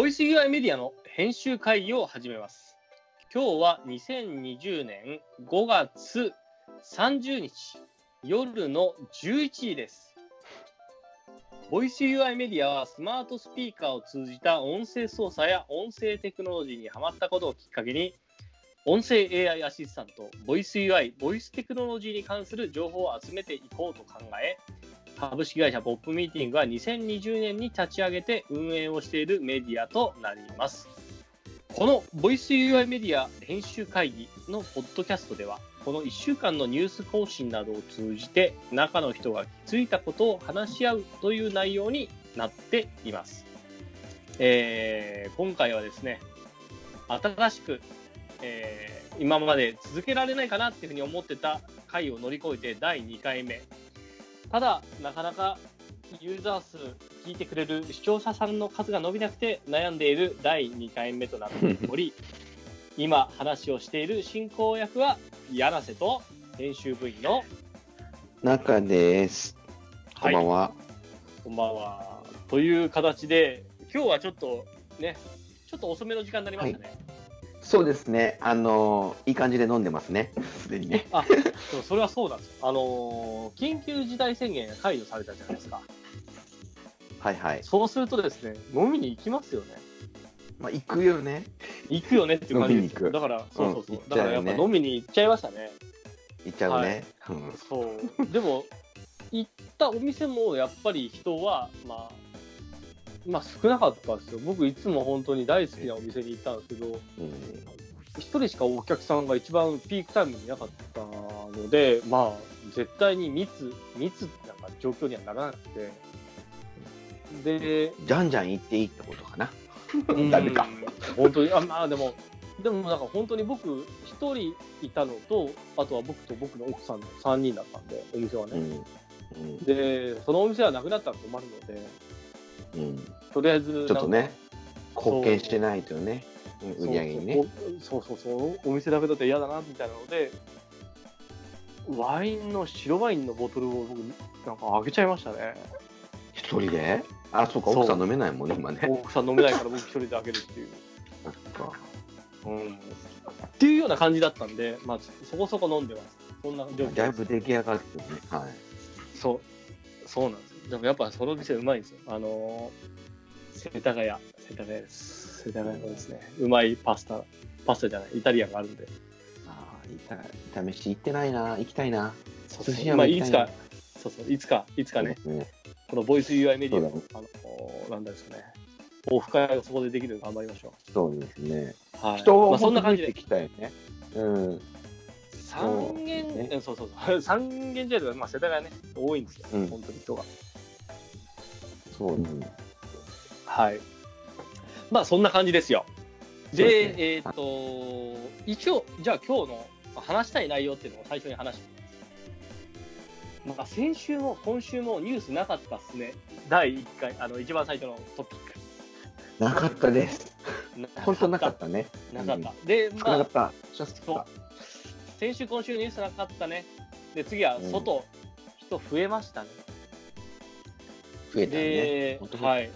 ボイス UI メディアの編集会議を始めます。今日は2020年5月30日夜の11時です。ボイス UI メディアはスマートスピーカーを通じた音声操作や音声テクノロジーにハマったことをきっかけに音声 AI アシスタント、ボイス UI、ボイステクノロジーに関する情報を集めていこうと考え、株式会社ポップミーティングは2020年に立ち上げて運営をしているメディアとなります。このボイス UI メディア編集会議のポッドキャストでは、この1週間のニュース更新などを通じて、中の人が気づいたことを話し合うという内容になっています。えー今回はですね、新しく、えー今まで続けられないかなっていうふうに思ってた回を乗り越えて第2回目。ただ、なかなかユーザー数、聞いてくれる視聴者さんの数が伸びなくて悩んでいる第2回目となっており、今話をしている進行役は柳瀬と編集部員の、中です。こんばんは。こんばんは。という形で、今日はちょっとね、ちょっと遅めの時間になりましたね。そうですね。あのーいい感じで飲んでますね。すでにね。あそうそれはそうなんですよ。あのー緊急事態宣言が解除されたじゃないですか。はいはい。そうするとですね、飲みに行きますよね。まあ、行くよね。行くよねっていう感じでだから、そうそうそう。うんだからやっぱ飲みに行っちゃいましたね。行っちゃうね。うんそう。でも、行ったお店もやっぱり人は、まあ、まあ少なかったですよ。僕いつも本当に大好きなお店に行ったんですけど、うん一人しかお客さんが一番ピークタイムにいなかったので、まあ、絶対に密、密なんか状況にはならなくて。で、じゃんじゃん行っていいってことかな。うんダメか。本当に、あ、まあでも、でもなんか本当に僕一人いたのと、あとは僕と僕の奥さんの3人だったんで、お店はね。うん。うんで、そのお店はなくなったら困るので、うん。とりあえず、ちょっとね貢献してないとね。うん売り上げにね。そうそうそうそう、お店だけだと嫌だなみたいなので、ワインの、白ワインのボトルを僕、なんか開けちゃいましたね。一人で？あ、そうか。そう奥さん飲めないもんね、今ね。奥さん飲めないから僕一人で開けるっていう。うん。っていうような感じだったんで、まあ、そこそこ飲んでます。そんな状況だいぶ出来上がってるね。はい。そう、そうなんです。でもやっぱその店うまいんですよ。あのー、世田谷、世田谷です。世田谷のですね、うまいパスタ、パスタじゃない、イタリアンがあるんで。ああ、いた試し行ってないな。行きたいな。そうそうまあ、いつか、そうそう、いつか、いつかね、ね。このボイス UI メディアのあのー、なんだですかね、オフ会をそこでできるように頑張りましょそうですね。う。はい。人をまあ、そんな感じで増えて、きたよね。うん。三軒、そうそうそう、三軒茶屋とか、まあ、世田谷ね、多いんですよ、うん本当に人が。そうですね。はい。まあ、そんな感じですよ。ですで、えっ、と、一応、じゃあ今日の話したい内容っていうのを最初に話してみます。まあ、先週も今週もニュースなかったっすね。第1回、あの、一番最初のトピック。なかったです。本当なかったね。なかった。で、まあ少なかっ、た。先週、今週ニュースなかったね。で、次は外、人増えましたね。た。増えたね。はい。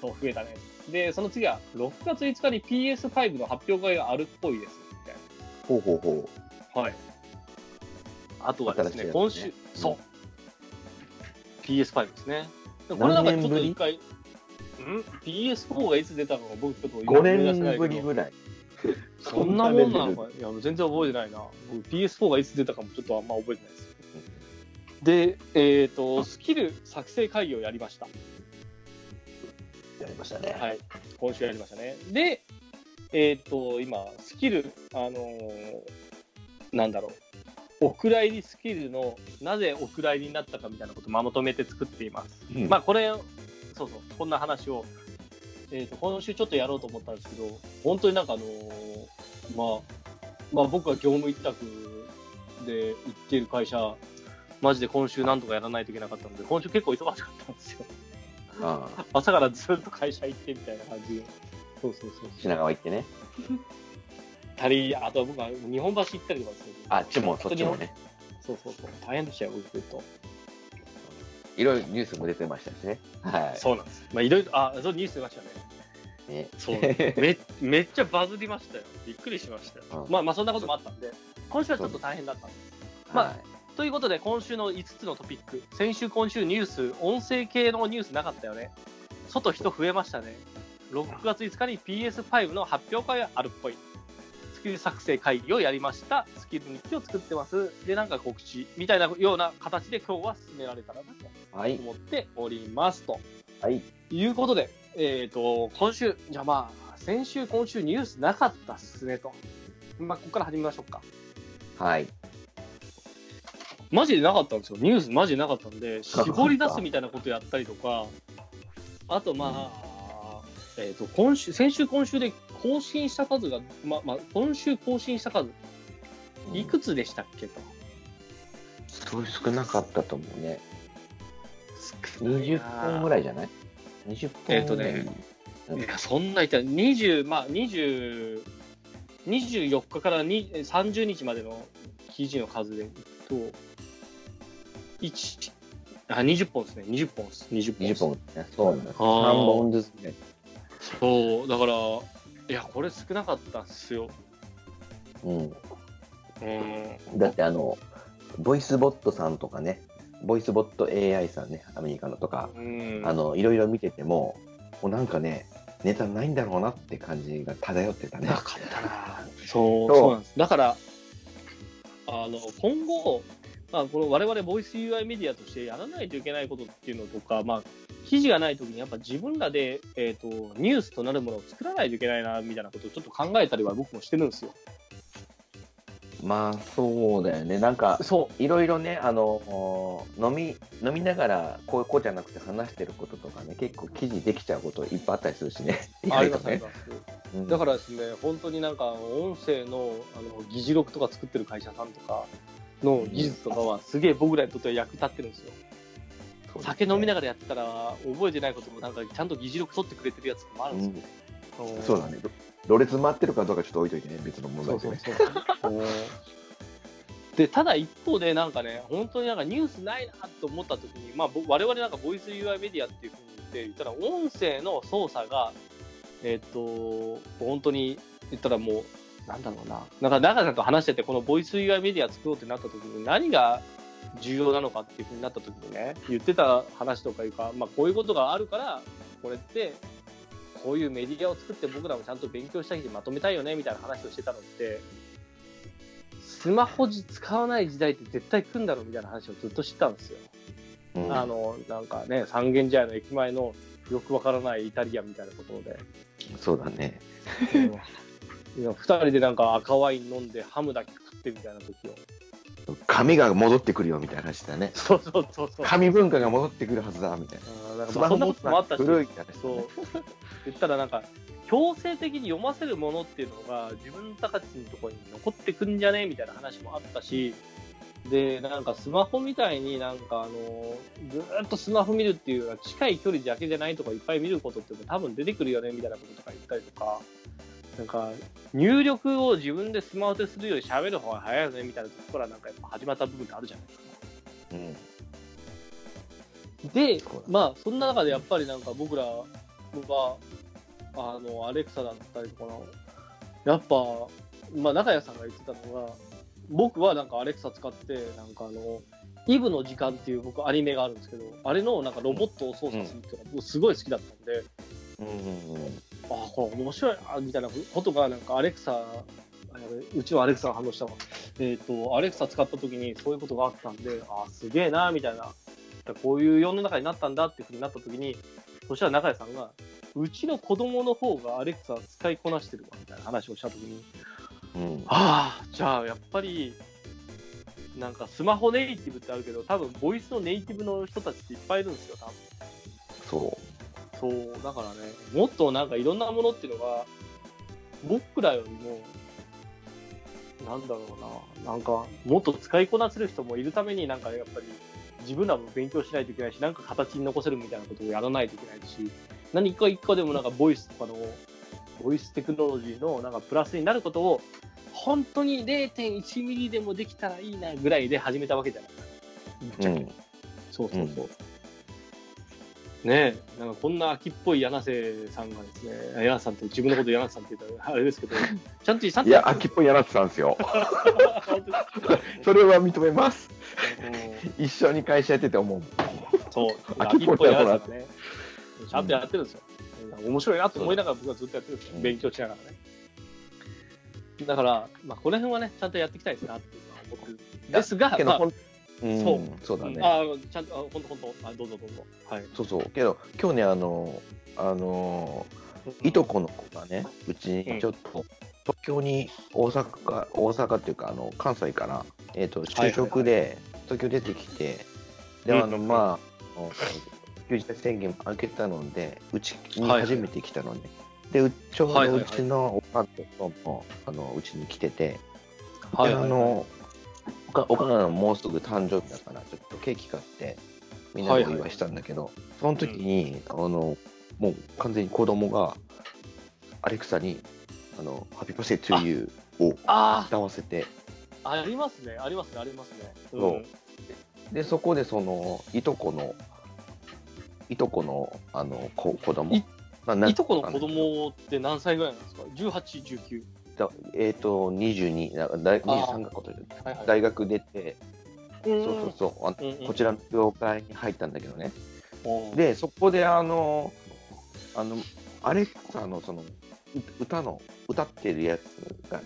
そう、増えたね。で、その次は、6月5日に PS5 の発表会があるっぽいです。みたいほうほうほな。はい。あとはですね、ね今週、うんそう。PS5 ですね。これなんかちょっと一回、ん ?PS4 がいつ出たのか僕ちょっとう。今5思い出せないけど年ぶりぐらい。そんなもんなのか いや、全然覚えてないな。僕 PS4 がいつ出たかもちょっとあんま覚えてないです。で、えっ、と、スキル作成会議をやりました。やりましたね。はい、今週やりましたね。で、えっ、と、今、スキル、あのーなんだろう、お蔵入りスキルの、なぜお蔵入りになったかみたいなことをまとめて作っています。うんまあ、これ、そうそう、こんな話を、えっ、と、今週ちょっとやろうと思ったんですけど、本当になんかあのーまあ、まあ、僕が業務委託で行っている会社、マジで今週なんとかやらないといけなかったので、今週結構忙しかったんですよ。ああ朝からずっと会社行ってみたいな感じで。そうそうそう。品川行ってね。たり、あとは僕は日本橋行ったりとかする。あっちもそっちもね。そうそうそう。大変でしたよ、僕ずっと。いろいろニュースも出てましたしね。はい。そうなんです。まあ、いろいろ、あ、そう、ニュース出ましたね。ね。そうめ めっちゃバズりましたよ。びっくりしましたよ。うんまあまあそんなこともあったんで、今週はちょっと大変だったんです。まあはいということで、今週の5つのトピック、先週、今週ニュース、音声系のニュースなかったよね。外人増えましたね。6月5日に PS5 の発表会があるっぽい。スキル作成会議をやりました。スキル日記を作ってます。で、なんか告知みたいなような形で今日は進められたらなとはい。思っておりますと。はい。いうことで、えっ、と、今週、じゃあまあ、先週、今週ニュースなかったっすねと。まあ、ここから始めましょうか。はい。マジでなかったんですよ。ニュースマジでなかったんで、絞り出すみたいなことやったりとか、あとまあ、えっ、と、今週、先週、今週で更新した数が、まあ、まあ、今週更新した数、いくつでしたっけと。すごい少なかったと思うね。少ないな20本ぐらいじゃない ?20 本えっとねいや、そんないたら、20、まあ、20、24日からに30日までの記事の数でいくと、1、あ、20本ですね。20本です。20本で20す。本ね。そうなんだ。3あー本ずつね。そう、だから、いや、これ少なかったっすよ。うん。うん。だってあの、ボイスボットさんとかね、ボイスボット AI さんね、アメリカのとか、うん、あの、いろいろ見てても、もうなんかね、ネタないんだろうなって感じが漂ってたねな。かったな。そう、そうそうなんです。だから、あの、今後、まあ、この我々ボイス UI メディアとしてやらないといけないことっていうのとか、まあ、記事がないときにやっぱ自分らで、えっ、と、ニュースとなるものを作らないといけないな、みたいなことをちょっと考えたりは僕もしてるんですよ。まあ、そうだよね。なんか、そいろいろね、あの、飲み、飲みながら、こうこうじゃなくて話してることとかね、結構記事できちゃうこといっぱいあったりするしね。う。あります、ね。ます。うんだからですね、本当になんか音声のあの議事録とか作ってる会社さんとかの技術とかはすげえ僕らにとっては役立ってるんですよ。そう酒飲みなががらやってたら覚えてないこともなんかちゃんと議事録取ってくれてるやつもあるんですよ。んそうだね。ろ列回ってるかどうかちょっと置いといてね、別の問題でね。そうそう。で、ただ一方でなんかね、本当になんかニュースないなと思った時に、まあぼ我々なんかボイス UI メディアっていうふうに言って言ったら音声の操作が、えっ、と、本当に言ったらもう、なんだろうな。なんか中さんと話してて、このボイス UI メディア作ろうってなった時に何が重要なのかっていうふうになった時にね、言ってた話とかいうか、まあこういうことがあるから、これって、こういうメディアを作って僕らもちゃんと勉強したりまとめたいよねみたいな話をしてたのって、スマホ使わない時代って絶対来るんだろうみたいな話をずっと知ったんですよ。うんあの、なんかね、三軒茶屋の駅前のよくわからないイタリアンみたいなところで、そうだね。いや二人でなんか赤ワイン飲んでハムだけ食ってみたいな時を。紙が戻ってくるよみたいな話だね。そうそうそうそう。紙文化が戻ってくるはずだみたいな。あそんなこともあったし、古いみたいなそう。言ったらなんか、強制的に読ませるものっていうのが自分たちのところに残ってくんじゃねみたいな話もあったし、で、なんかスマホみたいになんかあの、ずーっとスマホ見るっていうような近い距離だけじゃないとかいっぱい見ることって多分出てくるよねみたいなこととか言ったりとか、なんか入力を自分でスマホでするより喋る方が早いよねみたいなところからなんかやっぱ始まった部分ってあるじゃないですか。うん。でまあ、そんな中でやっぱりなんか僕らは、あの、アレクサだったりとかな、やっぱ、まあ、中谷さんが言ってたのが、僕はなんかアレクサ使って、なんかあの、イブの時間っていう僕アニメがあるんですけど、あれのなんかロボットを操作するっていうのが僕すごい好きだったんで、うんうんうんああ、これ面白いな、みたいなことが、なんかアレクサ、うちのアレクサが反応したわ。えっ、と、アレクサ使った時にそういうことがあったんで、ああ、すげえな、みたいな。こういう世の中になったんだっていうふうになった時に、そしたら中谷さんが、うちの子供の方がアレクサ使いこなしてるわ、みたいな話をした時に、うんああ、じゃあやっぱり、なんかスマホネイティブってあるけど、多分ボイスのネイティブの人たちっていっぱいいるんですよ、多分。そそう、だからね、もっとなんかいろんなものっていうのが、僕らよりも、なんだろうな、なんか、もっと使いこなせる人もいるために、なんかやっぱり、自分らも勉強しないといけないし、なんか形に残せるみたいなことをやらないといけないし、何か一個でもなんかボイスとかの、ボイステクノロジーのなんかプラスになることを、本当に0.1ミリでもできたらいいなぐらいで始めたわけじゃない。う。ん。そうそうそう。ねえ、なんかこんな秋っぽい柳瀬さんがですね、柳瀬さんって自分のこと柳瀬さんって言ったらあれですけど、ちゃんといや、秋っぽい柳瀬さんですよ。それは認めます。うん一緒に会社やってて思う。そう、秋っぽい柳瀬さんがね、ちゃんとやってるんですよ。面白いなと思いながら僕はずっとやってるんですよ。うん勉強しながらね。だから、まあ、この辺はね、ちゃんとやっていきたいですなっていうのは思ってるんですが、まあそうそうだね。あちゃんと、あ本当本当、あどうぞどうぞ。はい。そうそう。けど、今日ね、あの、あの、いとこの子がね、うちにちょっと、東京に大阪か、大阪っていうか、あの、関西から、えっ、と、就職で、東京出てきて、で、あの、うんまあ、あの休日宣言明けたので、うちに初めて来たのね。で、うちょうどうちのおかんとも、あの、うちに来てて、はいあの、おかおかんがもうすぐ誕生日だから、ちょっとケーキ買って、みんなでお祝いしたんだけど、その時に、あの、もう完全に子供が、アレクサに、あの、ハッピーバースデートゥーユーをあ歌わせて、あ、ありますね、ありますね、ありますね。そう。で、そこでその、いとこの、いとこの、あの、子子供。いなないとこの子供って何歳ぐらいなんですか ?18、19。だえっ、と、22、な大23学校というはいはい。大学出て、うん。そうそうそう、あのうんうん。こちらの業界に入ったんだけどね。う。んで、そこであの、あの、アレクサのその、う歌の、歌ってるやつが、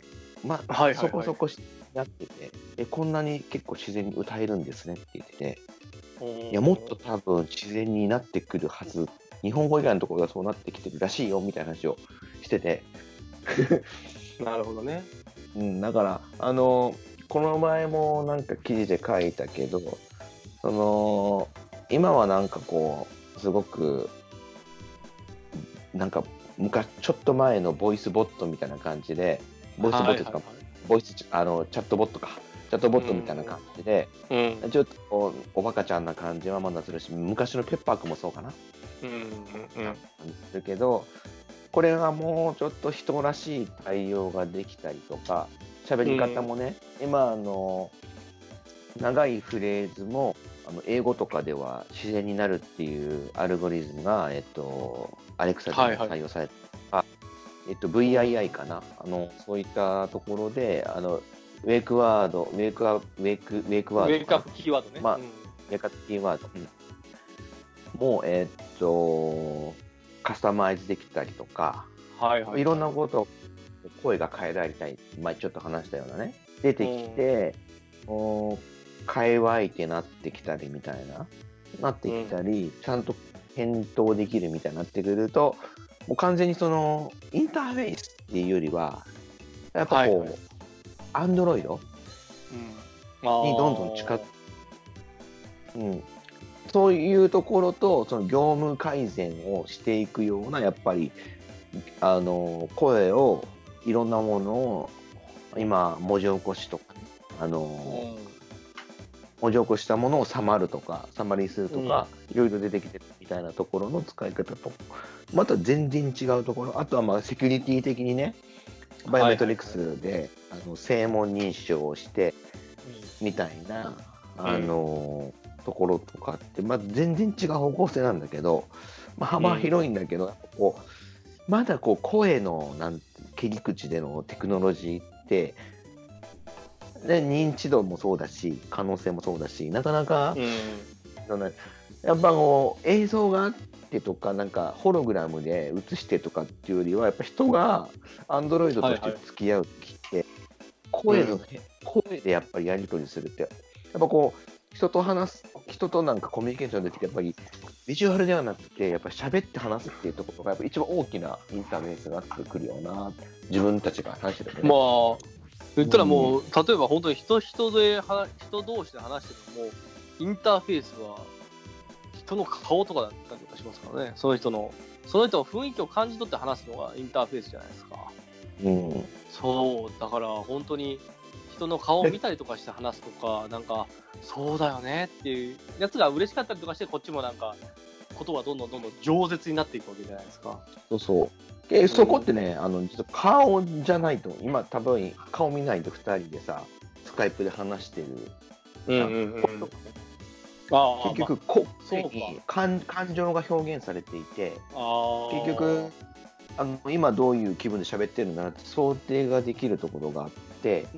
まあ、はいはいはい。そこそこしなってて、え、こんなに結構自然に歌えるんですねって言ってて、いや、もっと多分自然になってくるはず、日本語以外のところがそうなってきてるらしいよみたいな話をしてて、なるほどね。うん、だから、あの、この前もなんか記事で書いたけど、その、今はなんかこう、すごく、なんか昔、ちょっと前のボイスボットみたいな感じで、ボイスボットですか、はいボイス、あの、チャットボットか、チャットボットみたいな感じで、うんちょっとおバカちゃんな感じはまだするし、昔のペッパーくんもそうかな。うんうんうんするけど、これがもうちょっと人らしい対応ができたりとか、喋り方もね、今あの、長いフレーズもあの英語とかでは自然になるっていうアルゴリズムが、えっと、アレクサで採用されて、あえっと、VII かな。あの、そういったところで、あの、ウェイクワード、ウェイクアウェイク、ウェイクワード。ウェイクアップキーワードね。まあうん。メカキーワード、もう、えーっと、カスタマイズできたりとか、はいはい。い。ろんなこと、声が変えられたり、前ちょっと話したようなね、出てきて、お会話相手になってきたりみたいな、なってきたり、ちゃんと返答できるみたいになってくると、もう完全にその、インターフェースっていうよりは、やっぱこはいはい。うアンドロイドうん。にどんどん近づうん、そういうところとその業務改善をしていくようなやっぱりあの声をいろんなものを今文字起こしとかねあの、うん文字起こしたものをサマるとかサマリーするとか、いろいろ出てきてるみたいなところの使い方とまた全然違うところ。あとはまあセキュリティ的にねバイオメトリクスで、あの声紋認証をしてみたいな、うん。あのところとかって、まあ、全然違う方向性なんだけど、まあ、幅広いんだけど、こうまだこう声のなんて切り口でのテクノロジーってで認知度もそうだし可能性もそうだしなかなか、うん。やっぱこう映像があってとかなんかホログラムで映してとかっていうよりはやっぱ人がアンドロイドとして付き合う時って、声の、うん。声でやっぱりやり取りするってやっぱこう人と話す人となんかコミュニケーションの時ってやっぱりビジュアルではなくてやっぱり喋って話すっていうところがやっぱ一番大きなインターフェースがあってくるよな自分たちが話してたけど、まあ、言ったらもう、例えば本当に人人で話、人同士で話してても、インターフェースは人の顔とかだったりとかしますからね、その人の、その人の雰囲気を感じ取って話すのがインターフェースじゃないですか。うん、そう、だから本当に人の顔を見たりとかして話すとか、なんか、そうだよねっていうやつが嬉しかったりとかして、こっちもなんか、ことはどんどんどんどん饒舌になっていくわけじゃないですか。そうそう。で、そこってね、あの、実は顔じゃないと、今多分顔見ないと2人でさ、スカイプで話してる。うんうんうん結局、こそうかに感感情が表現されていて、結局、あの今どういう気分で喋ってるんだなって想定ができるところがあって、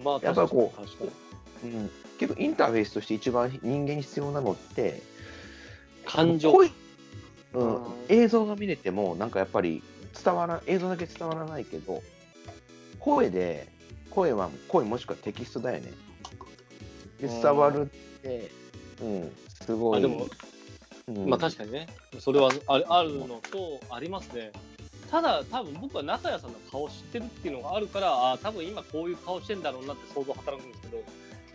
まあ、やっぱりこううん、結構インターフェースとして一番人間に必要なのって、感情声うんうん映像が見れても、なんかやっぱり伝わら映像だけ伝わらないけど、声で、声は声もしくはテキストだよね。でうん伝わるって、うん、すごい。あでもうんまあ確かにね、それはあるのと、ありますね。ただ、多分僕は中谷さんの顔知ってるっていうのがあるから、ああ、多分今こういう顔してんだろうなって想像働くんですけど、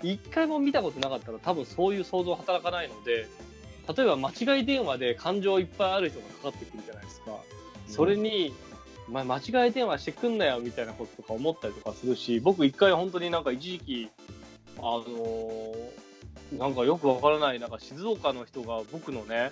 一回も見たことなかったら、多分そういう想像働かないので、例えば間違い電話で感情いっぱいある人がかかってくるじゃないですか。それに、お前間違い電話してくんなよみたいなこととか思ったりとかするし、僕一回本当になんか一時期、あのーなんかよくわからない、なんか静岡の人が僕のね、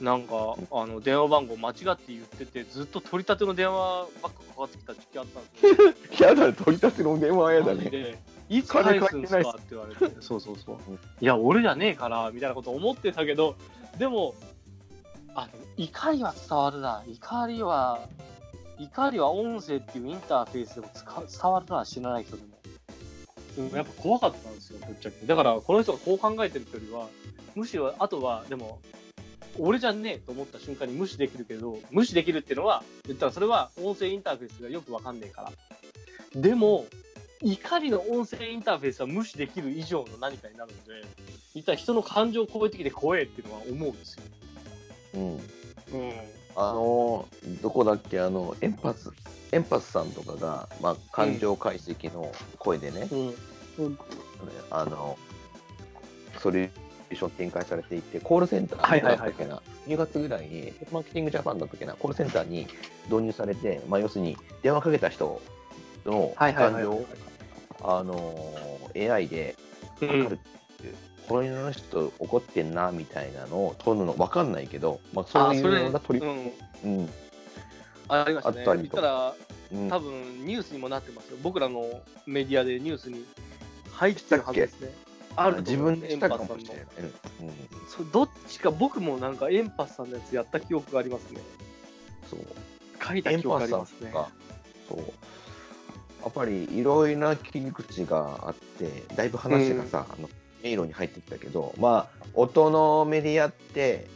なんか、あの、電話番号間違って言ってて、ずっと取り立ての電話ばっかかかってきた時期あったんですよ。やだ、取り立ての電話やだね。いつ返すんですかって言われて、そうそうそううん。いや、俺じゃねえから、みたいなこと思ってたけど、でも、あ、でも怒りは伝わるな。怒りは、怒りは音声っていうインターフェースでも伝わるな、知らない人でも。うん、やっぱ怖かったんですよ、ぶっちゃけ。だから、この人がこう考えてるってよりは、むしろ、あとは、でも、俺じゃねえと思った瞬間に無視できるけど、無視できるっていうのは、言ったらそれは音声インターフェースがよくわかんねえから。でも、怒りの音声インターフェースは無視できる以上の何かになるので、一体人の感情を超えてきて怖えっていうのは思うんですよ。うん。うん。あのーどこだっけ、あの、エンパス、エンパスさんとかが、まあ、感情解析の声でね、うん。あの、ソリューション展開されていて、コールセンターだったっけな、2月ぐらいに、マーケティングジャパンだったっけな、コールセンターに導入されて、まあ、要するに、電話かけた人の感情を、あのー AI でう分かるん。っていう、この人怒ってんなみたいなのを取るの分かんないけど、まあ、そういうのが取り、うん。うんありましたね。たら、うん多分ニュースにもなってますよ。僕らのメディアでニュースに入ってるはずですね。あると自分でしたかもしれない。うんうんそうどっちか僕もなんかエンパスさんのやつやった記憶がありますね。そう書いた記憶がありますね。が、そう。やっぱりいろいろな切り口があって、だいぶ話がさ、あの迷路に入ってきたけど、まあ、音のメディアって、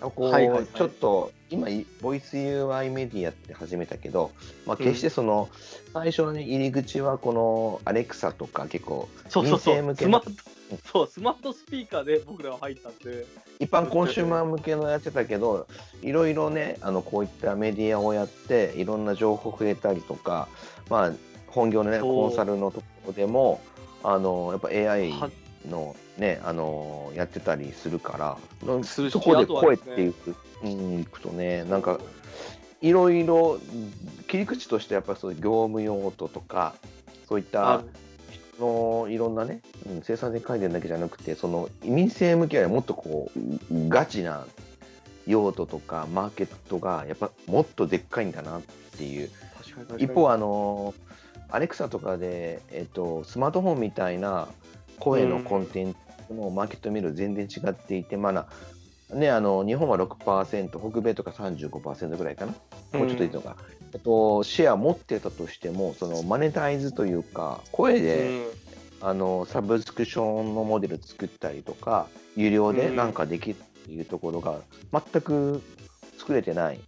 こう、はいはいはいちょっと、今、ボイス UI メディアって始めたけど、まあ、決してその、最初の、ね、入り口はこのアレクサとか結構、そうそうそう。そう、スマートスピーカーで僕らは入ったんで。一般コンシューマー向けのやってたけど、いろいろね、あのこういったメディアをやって、いろんな情報をくれたりとか、まあ、本業のね、コンサルのところでも、あのやっぱ AI はのね、あのやってたりするから、そこで声っていく,、うん、いくとね、なんか、いろいろ切り口としてやっぱりそういう業務用途とか、そういったのいろんなね、うん、生産性改善だけじゃなくて、その民生向けはもっとこう、ガチな用途とかマーケットがやっぱもっとでっかいんだなっていう。一方、あの、アレクサとかで、えっと、スマートフォンみたいな声のコンテンツのマーケット見ると全然違っていて、まだ、ね、あの日本は6%、北米とか35%ぐらいかな、もうちょっといいのか、えっと、シェア持ってたとしても、そのマネタイズというか、声で、うん。あのサブスクションのモデル作ったりとか、有料でなんかできるっていうところが全く作れてない。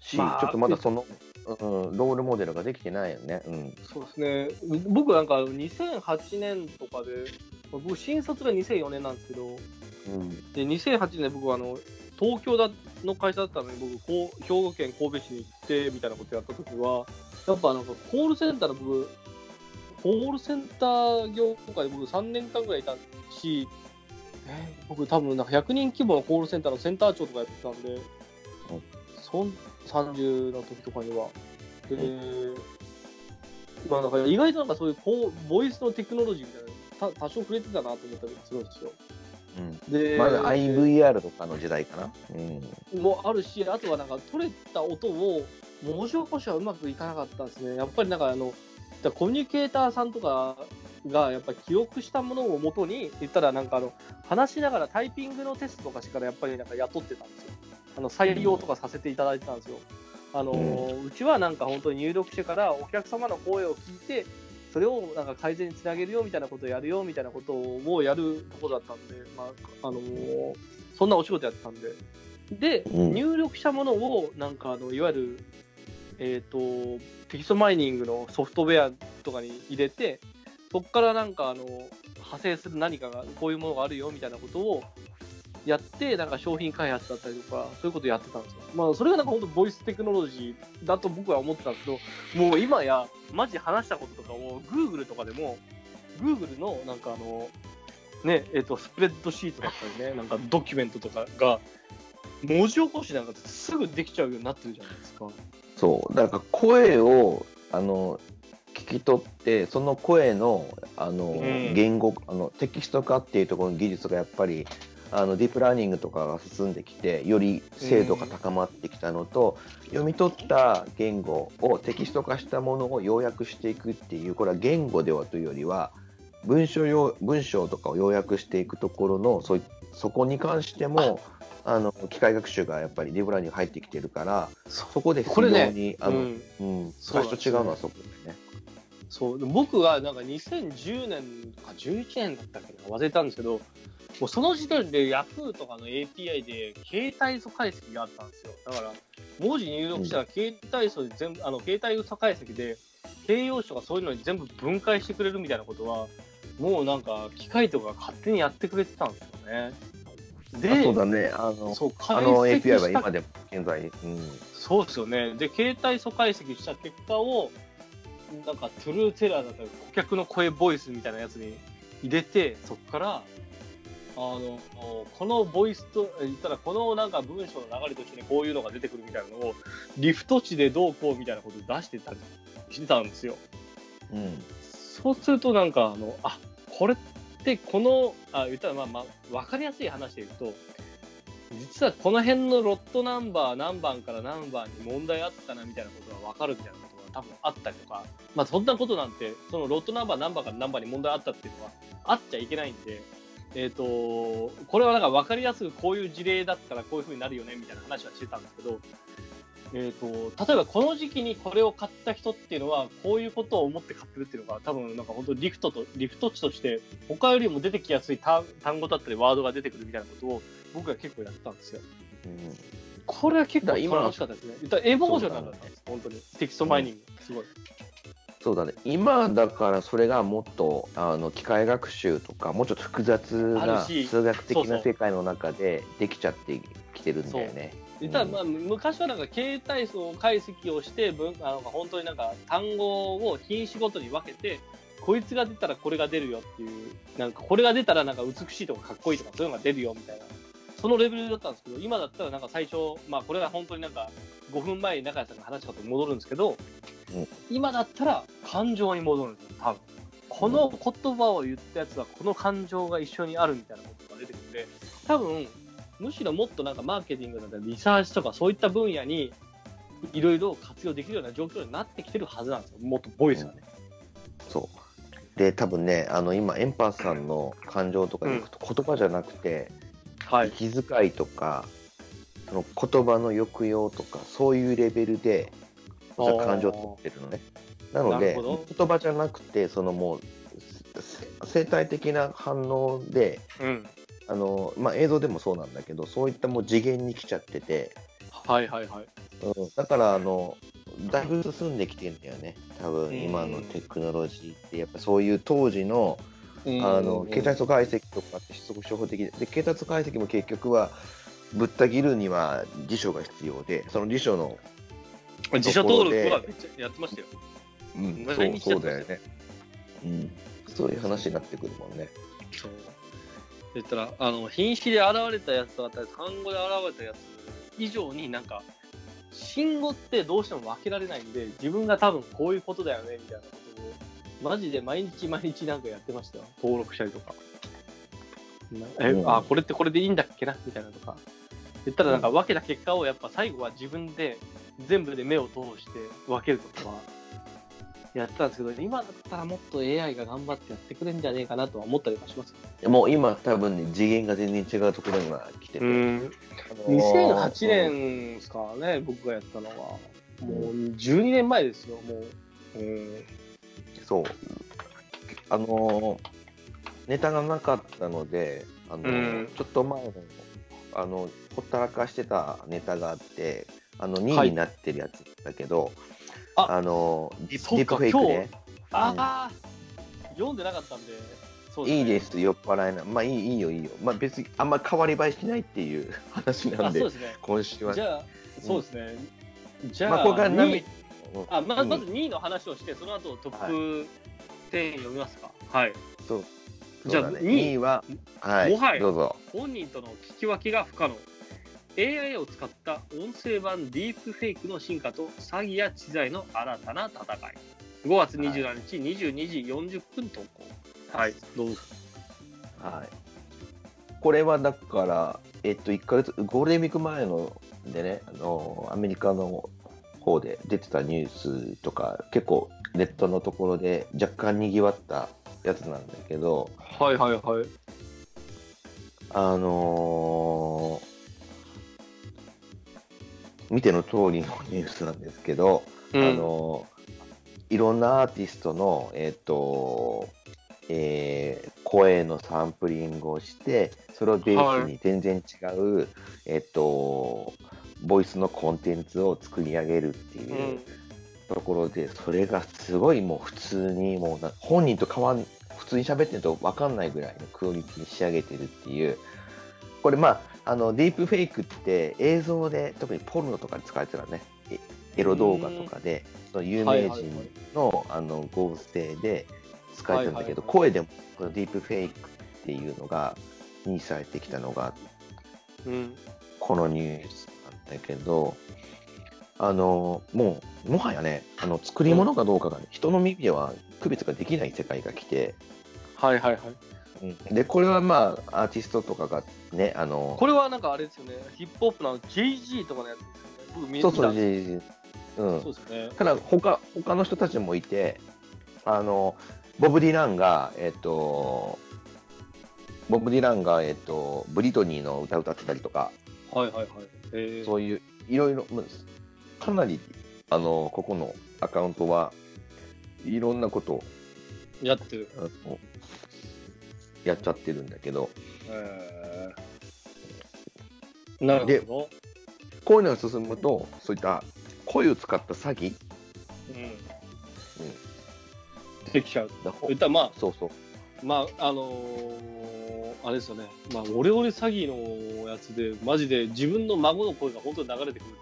し、まあちょっとまだその、うん、ロールモデルができてないよね。うん。そうですね。僕なんか2008年とかで、僕新卒が2004年なんですけど、うん。で2008年僕はあの東京だの会社だったのに僕こう兵庫県神戸市に行ってみたいなことやった時はやっぱなんかコールセンターの僕コールセンター業界で僕3年間ぐらいいたし、えー僕多分なんか100人規模のコールセンターのセンター長とかやってたんで、そん30の時とかには。で、まあなんか意外となんかそういうこうボイスのテクノロジーみたいな多少触れてたなと思ったりするんですよ。うん。で、まだ IVR とかの時代かな。うん。もあるし、あとはなんか取れた音を文字起こしはうまくいかなかったんですね。やっぱりなんかあの、コミュニケーターさんとかがやっぱり記憶したものをもとに言ったらなんかあの話しながらタイピングのテストとかしからやっぱりなんか雇ってたんですよ。あの採用とかさせていただいてたんですよ、あのうちはなんか本当に入力してからお客様の声を聞いてそれをなんか改善につなげるよみたいなことをやるよみたいなことをやるところだったんで、まああのーそんなお仕事やってたんで。で、うん。入力したものをなんかあのいわゆるえっ、とテキストマイニングのソフトウェアとかに入れてそこからなんかあの派生する何かがこういうものがあるよみたいなことをやってなんか商品開発だったりとかそういうことをやってたんですよ。まあそれがなんか本当ボイステクノロジーだと僕は思ってたんですけどもう今やマジ話したこととかを Google とかでも Google のなんかあのねえっ、とスプレッドシートだったりねなんかドキュメントとかが文字起こしなんかすぐできちゃうようになってるじゃないですか。そう、だから声をあの聞き取って、その声のあの、ん言語あの、テキスト化っていうところの技術がやっぱりあのディープラーニングとかが進んできて、より精度が高まってきたのと、読み取った言語をテキスト化したものを要約していくっていう、これは言語ではというよりは、文章用文章とかを要約していくところのそそこに関してもあの機械学習がやっぱりディープラーニング入ってきてるからそそこで非これね常に、あの、うん。昔と違うのはそこだよね。そう。で僕がなんか2010年か11年だったっけな忘れたんですけどもうその時点で Yahoo とかの API で携帯素解析があったんですよだから文字入力したら携帯素で全部あの携帯素解析で形容詞とかそういうのに全部分解してくれるみたいなことはもうなんか機械とかが勝手にやってくれてたんですよねであそうだね。あの、そうあの API は今でも現在、うん、そうですよね。で、携帯素解析した結果を、なんかトゥルーテラーだったり、顧客の声ボイスみたいなやつに入れて、そこから、あの、このボイスと、言ったら、このなんか文章の流れとしてこういうのが出てくるみたいなのを、リフト値でどうこうみたいなことを出してたりしてたんですよ。うん、そうするとなんかあのあこれってこのあ言ったらまあまあ分かりやすい話で言うと実はこの辺のロットナンバー何番から何番に問題あったなみたいなことが分かるみたいなことが多分あったりとかまあそんなことなんてそのロットナンバー何番から何番に問題あったっていうのはあっちゃいけないんで。えー、とこれはなんか分かりやすくこういう事例だったらこういうふうになるよねみたいな話はしてたんですけど、えー、と例えばこの時期にこれを買った人っていうのはこういうことを思って買ってるっていうのが多分なんか本当リフトとリフト値として他よりも出てきやすい単単語だったりワードが出てくるみたいなことを僕が結構やってたんですよ。うんこれは結構楽しかったですね。エモーショナルだったんです、本当に。テキストマイニング、すごい。そうだね。今だからそれがもっとあの機械学習とか、もうちょっと複雑な数学的な世界の中でできちゃってきてるんだよね。たらまあ昔はなんか携帯素解析をして文あの本当になんか単語を品種ごとに分けてこいつが出たらこれが出るよっていうなんかこれが出たらなんか美しいとかかっこいいとかそういうのが出るよみたいなそのレベルだったんですけど今だったらなんか最初まあこれは本当になんか5分前に中谷さんが話したことに戻るんですけど、うん今だったら感情に戻るんですよ多分この言葉を言ったやつはこの感情が一緒にあるみたいなことが出てくるんで多分むしろもっとなんかマーケティングだったりリサーチとかそういった分野にいろいろ活用できるような状況になってきてるはずなんですよ。もっとボイスがね。そう。で、多分ね、あの今、エンパーさんの感情とかでいくと、言葉じゃなくて、はい。気遣いとか、その言葉の抑揚とか、そういうレベルで、感情を取ってるのね。なので言葉じゃなくて、そのもう、せ生態的な反応で、うん。あのまあ、映像でもそうなんだけど、そういったもう次元に来ちゃってて、はいはいはい。うん、だからあの、だいぶ進んできてんだよね、多分うん今のテクノロジーって、やっぱそういう当時のあの携帯素解析とかってすごく初歩的でで、携帯素解析も結局は、ぶった切るには辞書が必要で、その辞書の、自社登録はめっちゃやってましたよ。うん、毎そうそうだよね、うん、そういう話になってくるもんね。そう。言ったら、あの、品詞で現れたやつだったり、単語で現れたやつ以上になんか、信号ってどうしても分けられないんで、自分が多分こういうことだよね、みたいなことを、マジで毎日毎日なんかやってましたよ。登録したりとか。なえ、うんあ、これってこれでいいんだっけな？みたいなとか。言ったらなんか分けた結果をやっぱ最後は自分で全部で目を通して分けるとかはやってたんですけど、今だったらもっと AI が頑張ってやってくれるんじゃねえかなとは思ったりはします。もう今多分ね、次元が全然違うところには来てて。ん。あのー2008年ですからね、僕がやったのは。もう12年前ですよ、もう。うん。そう。あのーネタがなかったので、あのーうんちょっと前の、あの、ほったらかしてたネタがあって、あの、2はい位になってるやつだけど、ああのーディそうかディープフェイクね。ああ、読んでなかったんで、そういいです、酔っ払いな。まあいい、いいよ、いいよ。まあ別にあんま変わり映えしないっていう 話なんあ、でそう、ですね。今週は。じゃあ、そうですね。じゃあ、まあこれから2波位あまうんまず2位の話をして、その後トップ10読みますか。はい。そう。じゃあそうだね、2位2位は、はい、もはやどうぞ。本人との聞き分けが不可能。AI を使った音声版ディープフェイクの進化と詐欺や知財の新たな戦い。5月27日22時40分投稿。はいどうぞ。はい。これはだから、えっと、1ヶ月、ゴールデンウィーク前のでね、あの、アメリカの方で出てたニュースとか、結構ネットのところで若干賑わったやつなんだけど、はいはいはい。あのー見ての通りのニュースなんですけど、あのいろんなアーティストの、えっとえー声のサンプリングをしてそれをベースに全然違う、えっとボイスのコンテンツを作り上げるっていうところで、それがすごいもう普通にもうな本人と変わん普通に喋ってると分かんないぐらいのクオリティに仕上げてるっていう。これまああのディープフェイクって映像で特にポルノとかで使われてたらね。えエロ動画とかでその有名人の,、あの合成で使われてるんだけど、声でもこのディープフェイクっていうのが認知されてきたのがうん。このニュースなんだけどあのもうもはやねあの作り物かどうかが、ね人の耳では区別ができない世界が来て、はいはいはい。でこれはまあアーティストとかがねあのこれはなんかあれですよね。ヒップホップの JG とかのやつですよね。僕見そうそう、見たんですじうん。そう、ですよね。ただ他他の人たちもいてあのボブ・ディランがえっ、とボブ・ディランが、えっとブリトニーの歌歌ってたりとかはいはいはい。えー。そういういろいろまあかなりあのここのアカウントはいろんなことをやってるあのやっちゃってるんだけどえーなるほどこういうのが進むとそういった声を使った詐欺うん。できちゃう。だほ言ったらまあ、そうそうまあ、あのーあれですよね。まあ、オレオレ詐欺のやつで、マジで自分の孫の声が本当に流れてくる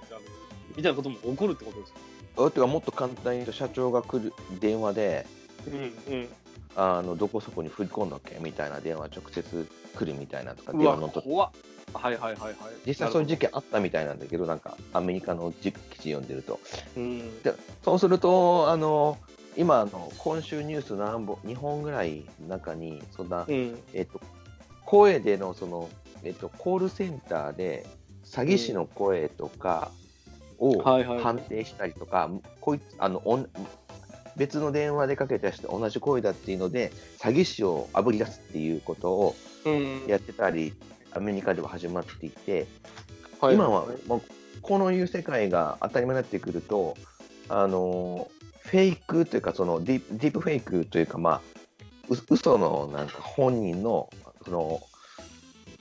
みたいなことも起こるってことですよ。あてかもっと簡単に言うと社長が来る電話でうんうん。あのどこそこに振り込んだっけ？みたいな電話直接来るみたいなとか電話のと怖っ。はいはいはいはい。実際そういう時事件あったみたいなんだけどなんかアメリカの記事読んでるとうん。でそうするとあの今あの今週ニュース何本2本ぐらいの中にそんな、うん。えっと声でのその、えっと、コールセンターで詐欺師の声とかをはいはい。判定したりとか、こいつあのおん別の電話でかけた人と同じ声だっていうので詐欺師をあぶり出すっていうことをうん。やってたりアメリカでは始まっていて、はい今はもうこのいう世界が当たり前になってくるとあのフェイクというかそのディディープフェイクというかまあう嘘のなんか本人のその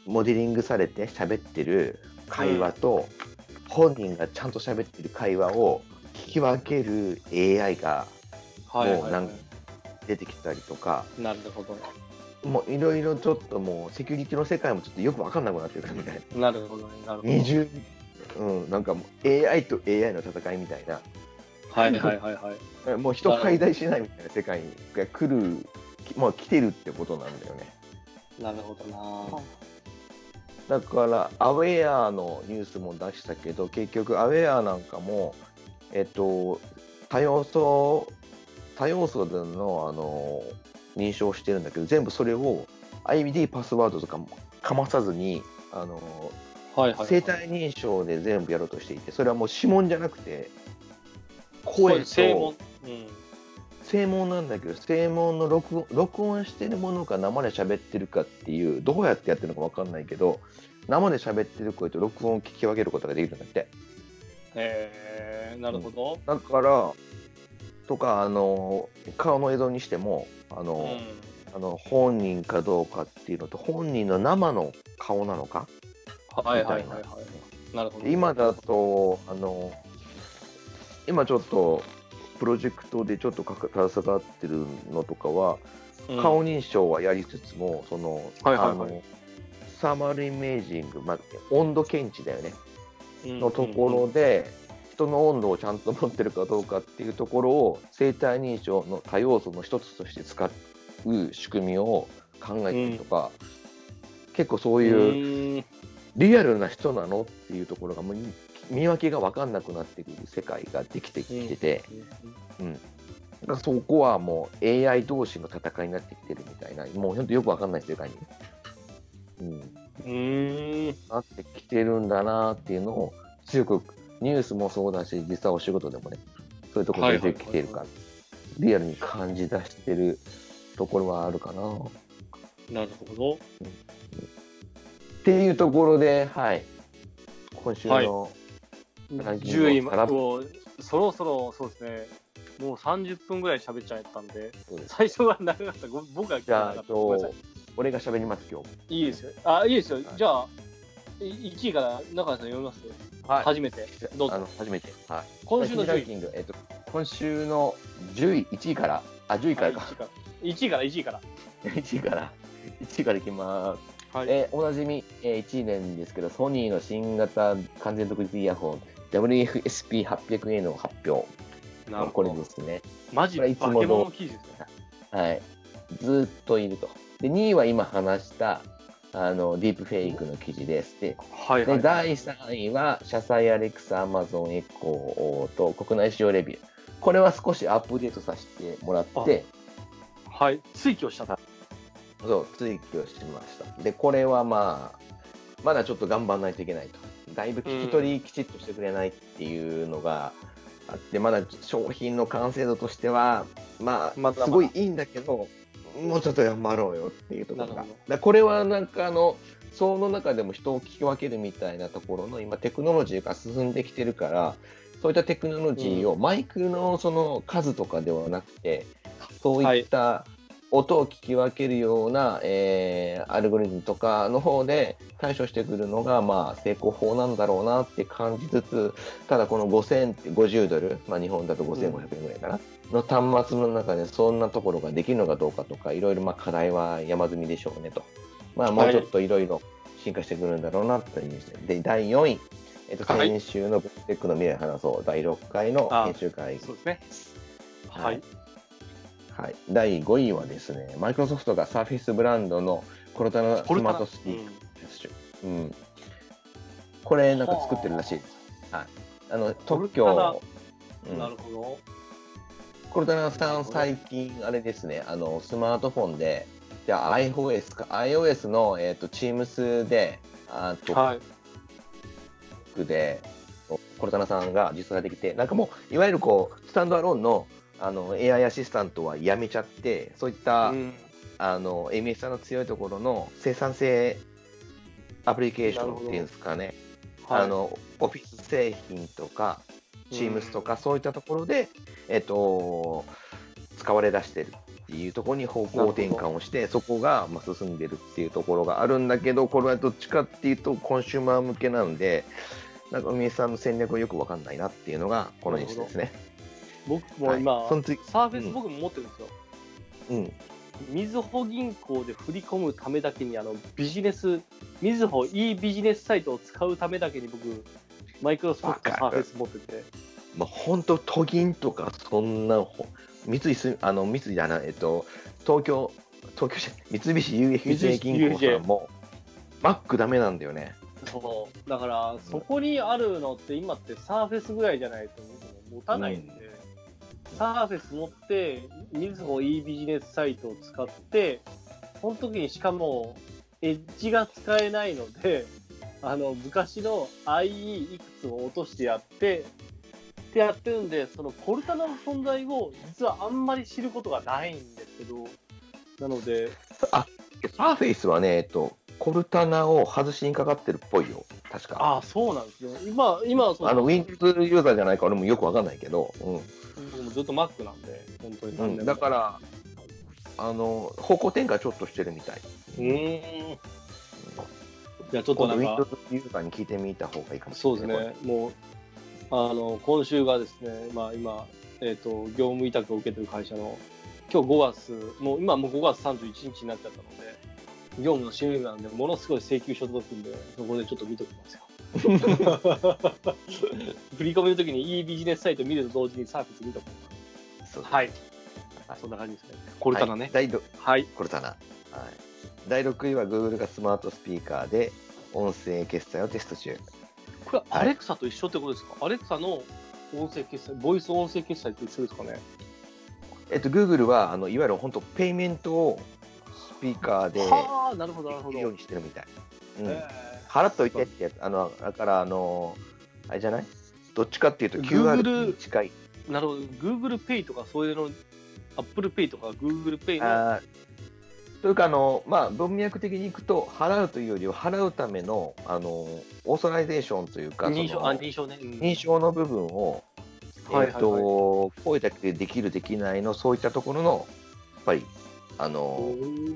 モデリングされて喋ってる会話と、本人がちゃんと喋ってる会話を聞き分ける AI がもうないん出てきたりとかなるほど。もういろいろちょっともうセキュリティの世界もちょっとよく分かんなくなってくるみたいな。なるほどね。なるほど。二重、うん、なんかもう AI と AI の戦いみたいな、はいはいはいはい。もう人解体しないみたいな世界が来る、きまあ来てるってことなんだよね。なるほどな。だから、アウェアのニュースも出したけど、結局、アウェアなんかも、えっと、多要素、多要素でのあの認証してるんだけど、全部それを ID、パスワードとかもかまさずに、あのはいはい。生体認証で全部やろうとしていて、それはもう指紋じゃなくて、声と。うん。正門なんだけど、正門の録音録音してるものか生で喋ってるかっていう、どうやってやってるのかわかんないけど、生で喋ってる声と録音を聞き分けることができるんだって。へえなるほど。だから、とか、あの、顔の映像にしても、あの、うんあの本人かどうかっていうのと、本人の生の顔なのか？はいはいはいはい。なるほど。今だと、あの、今ちょっと、プロジェクトでちょっとかか携わってるのとかは、うん。顔認証はやりつつも、その、はいはいはい。あの、サーマルイメージング、まあ、温度検知だよね、のところで、人の温度をちゃんと持ってるかどうかっていうところを、生体認証の多要素の一つとして使う仕組みを考えたりとか、結構そうういう、ん。リアルな人なのっていうところがもう見分けが分かんなくなってくる世界ができてきてて、だからそこはもう AI 同士の戦いになってきてるみたいなもう本当よく分かんない世界に、うん、うん。なってきてるんだなっていうのを強くニュースもそうだし実際お仕事でもねそういうところ出てきてるから、リアルに感じ出してるところはあるかな。なるほど。っていうところで、はい、今週の、ランキングを10位そろそろそうですね。もう30分ぐらい喋っちゃったんで、最初は長かった。ご僕が聞じゃあ、かなかった。ごめんなさと俺が喋ります、今日。い。いいですよ。あ、いいですよ。いじゃあ、い1位から中谷さん読みます？はい初めて。どうぞ。あの初めて。はい。今週の10位。ランキング、えっと、今週の10位、1位から、あ、10位かはい、らか。1位から、1位から、1位から、1位からいきます。1位から。はい。えーおなじみ、えー、1位なんですけど、ソニーの新型完全独立イヤホン、WFSP800A の発表。これなるほど。ですね。マジ、これいつもの化け物記事ですね。はい。ずーっといると。で、2位は今話した、あの、ディープフェイクの記事です。で、ではいはい。第3位は、車載アレクサ、アマゾンエコーと国内使用レビュー。これは少しアップデートさせてもらって、はい。追記をした。そう、追記をしました。で、これはまあ、まだちょっと頑張らないといけないと。だいぶ聞き取りきちっとしてくれないっていうのがあって、まだ商品の完成度としては、まあ、すごいいいんだけど、もうちょっと頑張ろうよっていうところが。だこれはなんかあの、その中でも人を聞き分けるみたいなところの今テクノロジーが進んできてるから、そういったテクノロジーをマイクのその数とかではなくて、そういった音を聞き分けるような、えーアルゴリズムとかの方で対処してくるのが、まあ、成功法なんだろうなって感じつつ、ただこの5050ドル、まあ、日本だと5500円ぐらいかな、の端末の中でそんなところができるのかどうかとか、いろいろまあ課題は山積みでしょうねと。まあ、もうちょっといろいろ進化してくるんだろうなというで。で、第4位。えっと、はい先週のブックテックの未来話そう、第6回のあ研修会議そうですね。ははいい。はい、第5位はですね、マイクロソフトがサーフィスブランドのコルタナスマートスピーカーです。うん。これなんか作ってるらしいです。はい。あの、特許うんなるほど。コルタナさん最近あれですね、あの、スマートフォンで、じゃあ iOS か、iOS の、えっ、と、Teams で、あと、はい。で、コルタナさんが実装ができて、なんかもう、いわゆるこう、スタンドアローンのあの AI アシスタントはやめちゃって、そういった、うん。あの MS さんの強いところの生産性アプリケーションっていうんですかね、はい。あのオフィス製品とか、Teams とか、そういったところで、えっと、使われ出してるっていうところに方向転換をして、そこがまあ進んでるっていうところがあるんだけど、これはどっちかっていうと、コンシューマー向けなんで、なんか海江さんの戦略はよくわかんないなっていうのが、このニュースですね。僕も今、はい。その次。サーフェうん。ス僕も持ってるんですよ。うん。みずほ銀行で振り込むためだけにあのビジネス、みずほ e ビジネスサイトを使うためだけに僕、マイクロソフトサーフェス持ってて、まあ、本当、都銀とか、そんな、ほ三井す、あの、三井じゃない、えっと、東京、東京じゃ三菱 UFJ 銀行さんも、マックダメなんだよね。そう。だからそこにあるのって今ってサーフェスぐらいじゃないと持たないんで、サーフェス持って、みずほ e ビジネスサイトを使って、その時にしかもエッジが使えないので、あの昔の IE いくつを落としてやって、ってやってるんで、そのコルタナの存在を実はあんまり知ることがないんですけど、なので、サーフェイスはね、えっと、コルタナを外しにかかってるっぽいよ、確か。ああ、そうなんですね。今、今はそあの、Windows ユーザーじゃないか俺もよくわかんないけど、うん。ずっと Mac なんで、本当に残念、うん、だから、あの、方向転換ちょっとしてるみたい。うーん。じゃあちょっとなんか、Windows ユーザーに聞いてみた方がいいかもしれそうない。ですね、もう、あの、今週がですね、まあ今、えっ、と、業務委託を受けてる会社の、今日5月、もう今もう5月31日になっちゃったので、業務の締め日なんで、ものすごい請求書届くんで、そこでちょっと見ときますよ。振り込みの時にいいビジネスサイト見ると同時にサービス見とくそうはい。はいそんな感じですね。コルタナね。はいはい。コルタナ。はい。第6位は Google がスマートスピーカーで音声決済をテスト中。これ、アレクサと一緒ってことですか、アレクサの音声決済、ボイス音声決済と一緒ですかね？えっと、Google は、あのいわゆる本当、ペイメントをスピーカーではあ、なるほど、なるほど。できるようにしてるみたい。うん。え払っといてってやつ、あの、だから、あの、あれじゃない？どっちかっていうと Google QR に近い。ーなるほど、Google Pay とかそういうの、Apple Pay とか Google Pay の、というか、あの、まあ、文脈的にいくと、払うというよりは、払うための、あの、 authorization というか、認証、認証ね。うん。認証の部分を、はいはいはい。えっと、声だけでできる、できないの、そういったところの、やっぱり、あおの、ー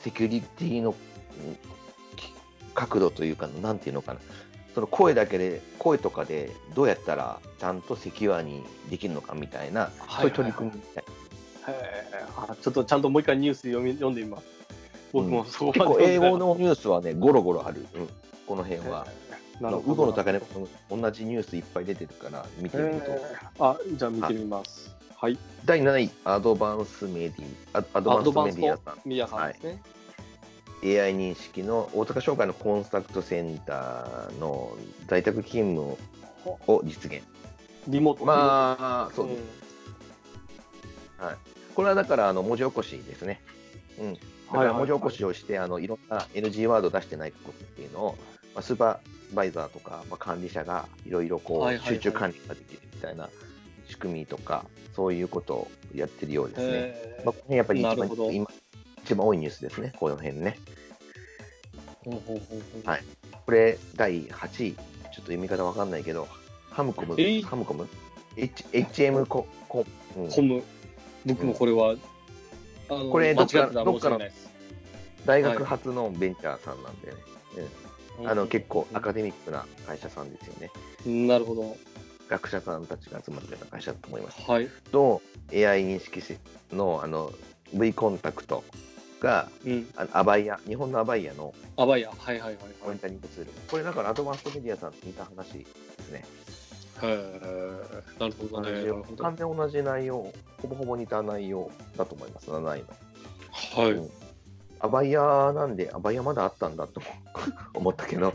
セキュリティの角度というか、なんていうのかな、その声だけで、声とかでどうやったらちゃんとセキュアにできるのかみたいな、はいそういう取り組みみたいへーあちょっとちゃんともう一回ニュース読み読んでみます。僕もそこ結構英語のニュースはね、ゴロゴロある、うんこの辺は。なるウほど。ゴの高値も同じニュースいっぱい出てるから、見てみると。えーあ、じゃあ見てみます。はい。第7位、アドバンスメディア、アドバンスメディアさん。メディアさんですね。AI 認識の大阪商会のコンタクトセンターの在宅勤務を実現。リモート。まあ、そううんです。これはだからあの文字起こしですね。うん。だから文字起こしをして、あのいろんな NG ワード出してないことっていうのを、まあ、スーパーバイザーとか、まあ、管理者がいろいろこはいはいはいう集中管理ができるみたいな仕組みとか、そういうことをやってるようですね。まあ、この辺やっぱり一番一番多いニュースですね、この辺ね。ほうほうほうほうはいこれ、第8位、ちょっと読み方わかんないけど、ハムコム、ハムコム？H ?HM ココム、うんコム。僕もこれは、あのこれ間違ってたらどっかの。大学発のベンチャーさんなんでね、あの結構アカデデミックな会社さんですよね。なるほど。学者さんたちが集まってるような会社だと思います。はい。と、AI 認識しのあの V コンタクトが、うん。あのアバイア、日本のアバイアのアバイア。はいはいはいはいモニ。タリングツール。これだからアドバンストメディアさんと似た話ですね。へーなるほどね。完全同じ内容、ほぼほぼ似た内容だと思います、7位の。はい。うんアバイアなんで、アバイアまだあったんだと 思ったけど、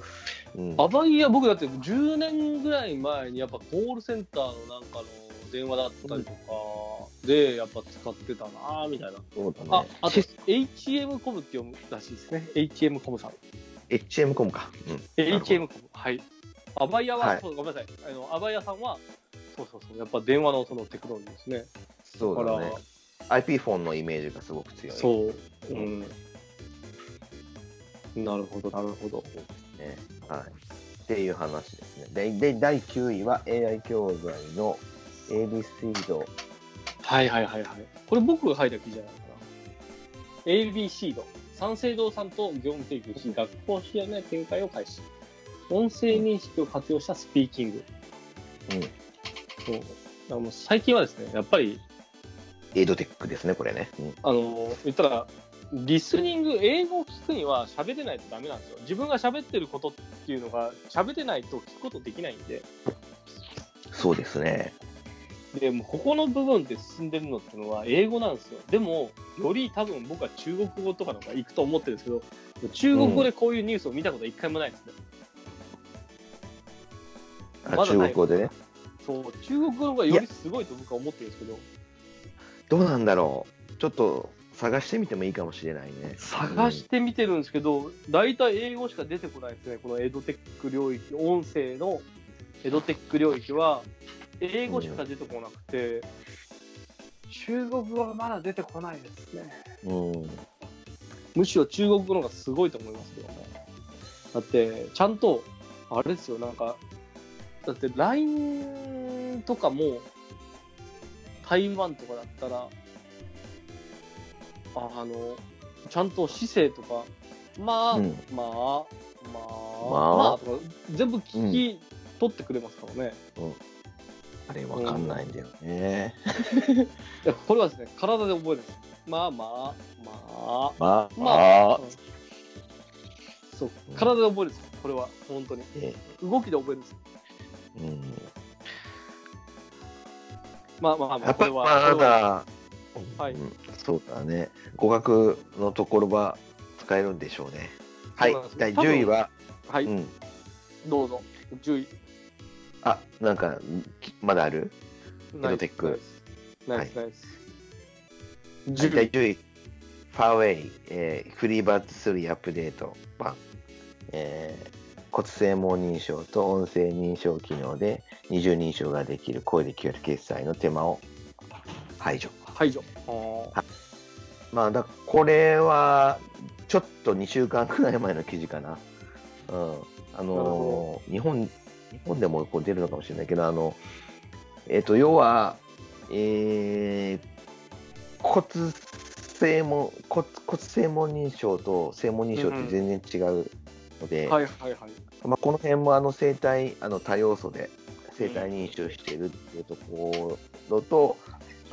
うん、アバイア、僕だって10年ぐらい前にやっぱコールセンターのなんかの電話だったりとかでやっぱ使ってたなぁみたいな。そうだね。あ、あと HM コムって読むらしいですね。HM コムさん。HM コムか。うん、HM コム。はい。アバイアは、はいそうごめんなさい。あの、アバイアさんは、そうそうそう。やっぱ電話のそのテクノロジーですね。そうだねか。IP フォンのイメージがすごく強い。そう。うん。なるほど、なるほど。ね。はい。っていう話ですね。で、で第9位は AI 教材の ABC ド。はいはいはいはい。これ僕が書いた記事じゃないかな。AB シード。三省堂さんと業務提携し、学校支援の展開を開始。音声認識を活用したスピーキング。うん。そう。だからもう最近はですね、やっぱり、エイドテックですね、これね。うん。あの、言ったら、リスニング、英語を聞くには喋れないとダメなんですよ。自分が喋ってることっていうのが、喋れないと聞くことできないんで。そうですね。でもうここの部分で進んでるのってのは英語なんですよ。でも、より多分僕は中国語とかの方が行くと思ってるんですけど、中国語でこういうニュースを見たことは一回もないですね。あまだない中国語でね？そう、中国語の方がよりすごいと僕は思ってるんですけど、どうなんだろう。ちょっと探してみてもいいかもしれないね。探してみてるんですけど、大体英語しか出てこないですね。このエドテック領域、音声のエドテック領域は英語しか出てこなくて、中国語はまだ出てこないですね。うん。むしろ中国語の方がすごいと思いますけどね。だって、ちゃんと、あれですよ、なんか、だって LINE とかも、台湾とかだったら、ああの、ちゃんと姿勢とか、まあ、うん。まあ、まあ、まあ。まあ、とか、全部聞き取ってくれますからね。あれわかんないんだよね。いやこれはですね、体で覚えるんです。まあまあ、まあ、まあ、ままあ、あうん、そう、体で覚えるんですよ、これは、本当に。え動きで覚えるんですよ。うん。まあまあまあ、これは。まだ、はい。うん。そうだね。語学のところは使えるんでしょうね。はい。第多分10位は、はい、うん。どうぞ。10位。あ、なんか、きまだある？エドテック。ナイス、ナイス。はい10第位。10位、ファーウェイ、えーフリーバッツ3アップデート版、えー骨性網認証と音声認証機能で二重認証ができる声で QR 決済の手間を排除。排除。まあ、だこれはちょっと2週間くらい前の記事かな。うん。あのー日本、日本でもこう出るのかもしれないけど、あの、えっ、と、要は、えー骨性も骨骨性網認証と性網認証って全然違うので、はいはいはい。まあ、この辺もあの生体あの多要素で生体認証しているっていうところと、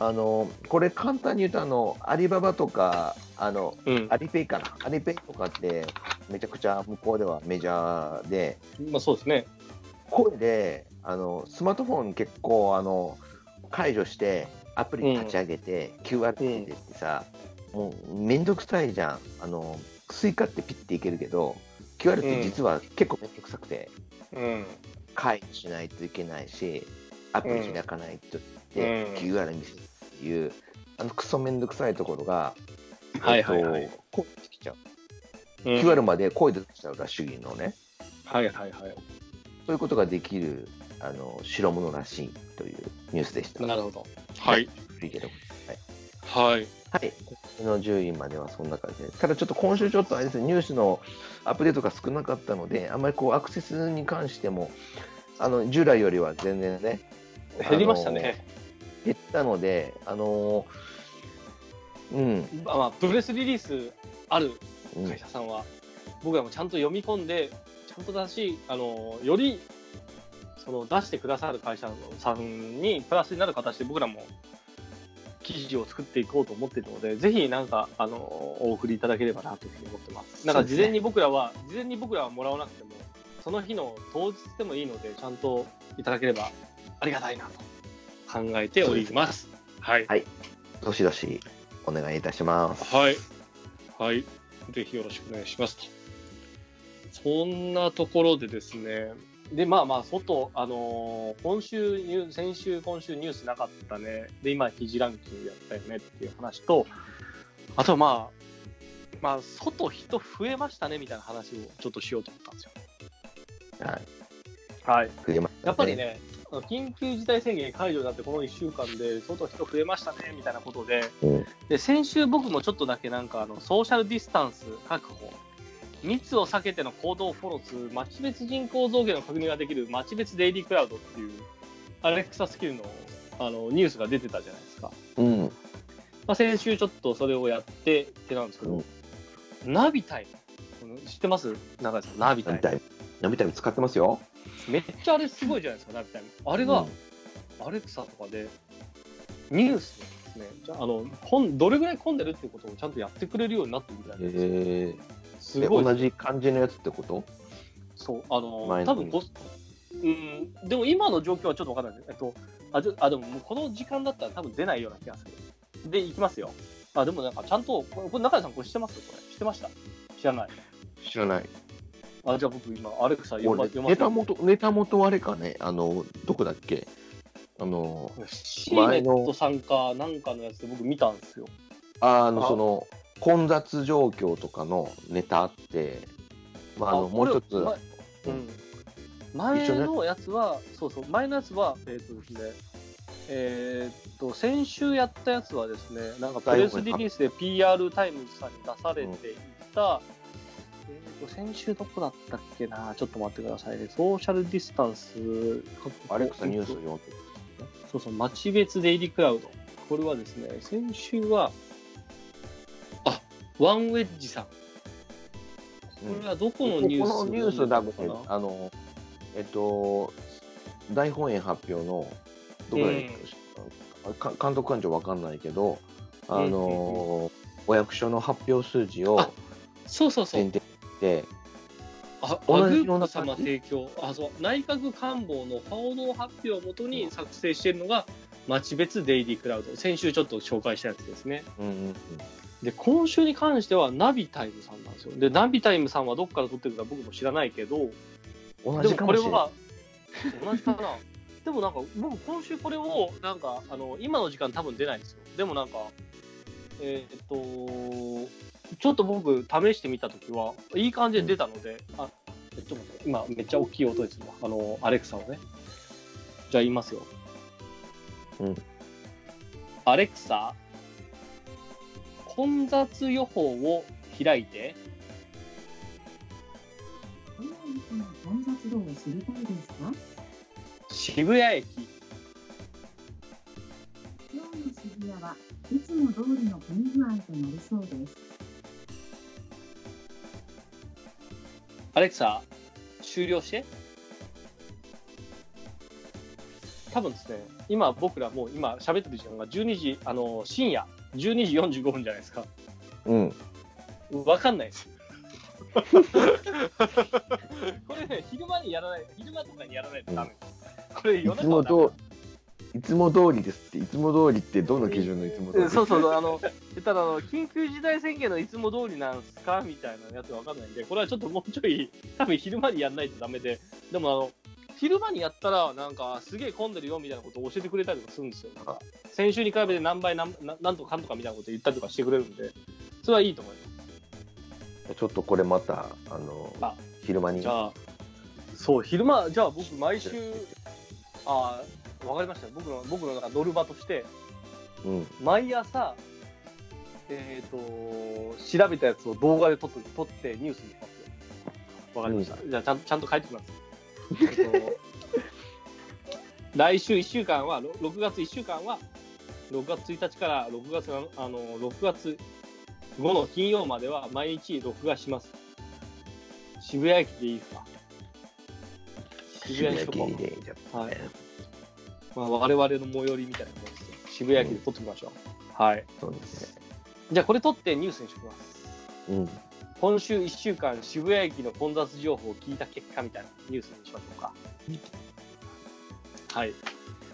あのこれ簡単に言うとあのアリババとかあのうん。アリペイかなアリペイとかってめちゃくちゃ向こうではメジャーでまあそうですね。声であのスマートフォン結構あの解除してアプリ立ち上げて、QR ってってさ、もうめんどくさいじゃんあの Suica ってピッていけるけど QR って実は結構めんどくさくて。うん。解除しないといけないし、アプリ開かないとって、うん QR 見せいう、あのクソめんどくさいところが、はいはいはいえっと声出てきちゃう。うん QR まで声出てきちゃうら主義のね、はいはいはい。そういうことができるあの代物らしいというニュースでした。なるほど。はい。古いけど。はい。はい。この10位まではそんな感じで。ただちょっと今週ちょっとあれですね、ニュースのアップデートが少なかったので、あんまりこうアクセスに関しても、あの従来よりは全然ね、減りましたね。減ったので、あのーうん、まあまあ、プレスリリースあるうん。会社さんは、僕らもちゃんと読み込んで、ちゃんとだし、あの、より、その出してくださる会社さんにプラスになる形で僕らも記事を作っていこうと思っているので、ぜひなんか、あの、お送りいただければなというふうに思ってます。なんか事前に僕らは、事前に僕らはもらわなくても、その日の当日でもいいので、ちゃんといただければありがたいなと考えております。はい。どしどしお願いいたします。はい。はい。ぜひよろしくお願いしますと。そんなところでですね、で、まあまあ、外、あのー今週先週、今週ニュースなかったね。で、今、記事ランキングやったよねっていう話と、あとはまあ、まあ、外人増えましたねみたいな話をちょっとしようと思ったんですよ。はい。はい。増えましたやっぱり。ね、緊急事態宣言解除になってこの1週間で外人増えましたねみたいなことで、うん。で先週僕もちょっとだけなんかあのソーシャルディスタンス確保密を避けての行動をフォローする町別人口増減の確認ができる町別デイリークラウドっていうアレクサスキルのあのニュースが出てたじゃないですか、うん。まあ、先週ちょっとそれをやってってなんですけど、ナビタイム。知ってます？中井さんナビタイム。ナビタイム使ってますよ。めっちゃあれすごいじゃないですかナビタイムあれが、アレクサとかでニュースですね、じゃああの混どれぐらい混んでるっていうことをちゃんとやってくれるようになってるみたいなえすー、ごい同じ感じのやつってこと？そう、あの多分こ、うん、でも今の状況はちょっとわかんない。えっと、あ、じゃあでもこの時間だったら多分出ないような気がする。で、いきますよ。あ、でもなんかちゃんと、これ、これ中谷さんこれ知ってます？これ。知ってました？知らない。知らない。あ、じゃあ僕今、アレクサ読ま俺読まネタ元、ネタ元あれかね、あの、どこだっけ？あの、シーネットさんかなんかのやつで僕見たんですよ。あの、あその、混雑状況とかのネタあって、まあ、あの、もう一つ、まうん。前のやつは、そうそう、前のやつは、えっ、とですね、えーっと、先週やったやつはですね、なんかプレスリリースで PR タイムズさんに出されていた、えーっと、先週どこだったっけな、ちょっと待ってくださいね、ソーシャルディスタンス、アレクサニュースを読んでそうそう、町別デイリークラウド。これはですね、先週は、あ、ワンウェッジさん。これはどこのニュースこのニュースだのかな？あの、えっと、大本営発表の、どこで、か監督官庁わかんないけど、あの、お役所の発表数字をあそうそうそうて、あ、同じような様提供。あ、そう。内閣官房の報道発表をもとに作成しているのが、町別デイリークラウド。先週ちょっと紹介したやつですね。うんうんうんで、今週に関しては、ナビタイムさんなんですよ。で、ナビタイムさんはどっから撮ってるか僕も知らないけど、同でもじかもしれない。これは、同じかな。でもなんか、僕今週これを、なんか、あの、今の時間多分出ないんですよ。でもなんか、えーっと、ちょっと僕試してみたときは、いい感じで出たので、あ、ちょっと待って、今めっちゃ大きい音ですわ。あの、アレクサをね。じゃあ言いますよ。うん。アレクサ、混雑予報を開いて、都内の混雑度を知りたいですか？渋谷駅。今日の渋谷はいつも通りの混み具合となりそうです。アレクサ、終了して？多分ですね、今僕らもう今喋ってる時間が12時、あの、深夜12時45分じゃないですか。うん。わかんないです。これね、昼間にやらない、昼間とかにやらないとダメです。これい夜つも中はダメどいつも通りですって、いつも通りってどの基準のいつも通り？そうそうそう、あの、言ったらあの、緊急事態宣言のいつも通りなんすかみたいなやつわかんないんで、これはちょっともうちょい、多分昼間にやんないとダメで、でもあの、昼間にやったら、なんか、すげえ混んでるよみたいなことを教えてくれたりとかするんですよ。なんか、先週に比べて何倍何、ななんとかかんとかみたいなこと言ったりとかしてくれるんで、それはいいと思いまちょっとこれまた、あの、あ昼間にす。じゃあ、そう、昼間、じゃあ僕、毎週、ああ、わかりました。僕の、僕のなんかノルマとして、うん。毎朝、えっ、と、調べたやつを動画で撮って撮ってニュースにしますよ。わかりました。じゃあちゃん、ちゃんと書いてきます。えっと 来週1週間は、ろ6月1週間は、6月1日から6月の、あの、6月5の金曜までは毎日録画します。渋谷駅でいいですか？渋谷にしとこう。でじゃあはい。まあ、我々の最寄りみたいなもんですよ渋谷駅で撮ってみましょう。はい。そうですね。じゃあこれ撮ってニュースにしておきます。うん。今週1週間渋谷駅の混雑情報を聞いた結果みたいなニュースにしましょうか。はい。